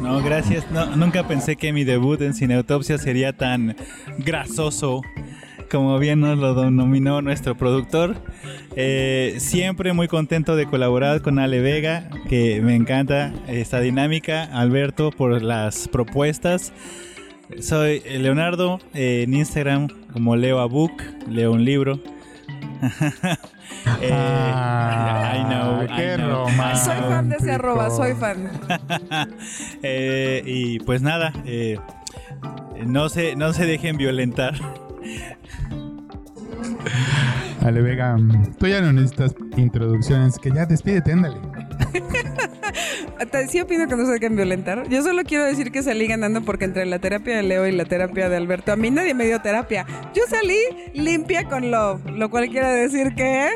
[SPEAKER 3] No, gracias. No, nunca pensé que mi debut en Cineautopsia sería tan grasoso como bien nos lo denominó nuestro productor. Eh, siempre muy contento de colaborar con Ale Vega, que me encanta esta dinámica. Alberto por las propuestas. Soy Leonardo eh, en Instagram como Leo a Book, leo un libro. Eh, I know,
[SPEAKER 2] qué
[SPEAKER 3] I know.
[SPEAKER 2] romántico.
[SPEAKER 4] Soy fan de ese arroba, soy fan.
[SPEAKER 3] Eh, y pues nada, eh, no, se, no se dejen violentar.
[SPEAKER 2] Ale Vega, mm, tú ya no necesitas introducciones, que ya despídete, ándale.
[SPEAKER 4] sí opino que no se deben violentar. Yo solo quiero decir que salí ganando porque entre la terapia de Leo y la terapia de Alberto, a mí nadie me dio terapia. Yo salí limpia con love, lo cual quiere decir que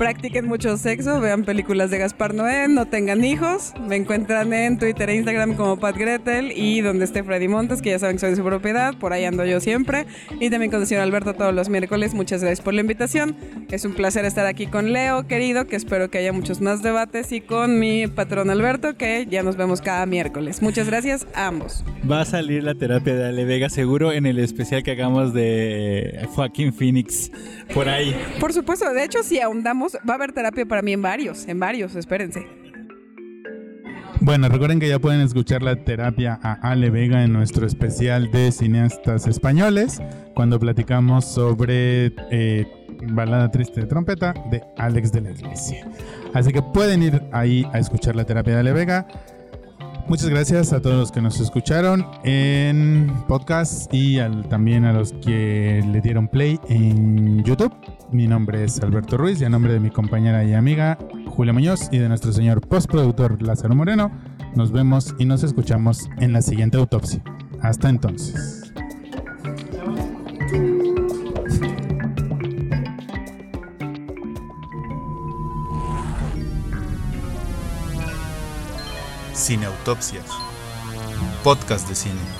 [SPEAKER 4] practiquen mucho sexo, vean películas de Gaspar Noé, no tengan hijos. Me encuentran en Twitter e Instagram como Pat Gretel y donde esté Freddy Montes, que ya saben que soy de su propiedad, por ahí ando yo siempre. Y también con el señor Alberto todos los miércoles. Muchas gracias por la invitación. Es un placer estar aquí con Leo, querido, que espero que haya muchos más debates, y con mi patrón Alberto, que ya nos vemos cada miércoles. Muchas gracias a ambos.
[SPEAKER 3] Va a salir la terapia de Ale Vega seguro en el especial que hagamos de Joaquín Phoenix por ahí.
[SPEAKER 4] Por supuesto, de hecho, si ahondamos va a haber terapia para mí en varios, en varios, espérense.
[SPEAKER 2] Bueno, recuerden que ya pueden escuchar la terapia a Ale Vega en nuestro especial de cineastas españoles, cuando platicamos sobre eh, Balada Triste de Trompeta de Alex de la Iglesia. Así que pueden ir ahí a escuchar la terapia de Ale Vega. Muchas gracias a todos los que nos escucharon en podcast y también a los que le dieron play en YouTube. Mi nombre es Alberto Ruiz y a nombre de mi compañera y amiga Julia Muñoz y de nuestro señor postproductor Lázaro Moreno, nos vemos y nos escuchamos en la siguiente autopsia. Hasta entonces.
[SPEAKER 1] Cineautopsias. Podcast de cine.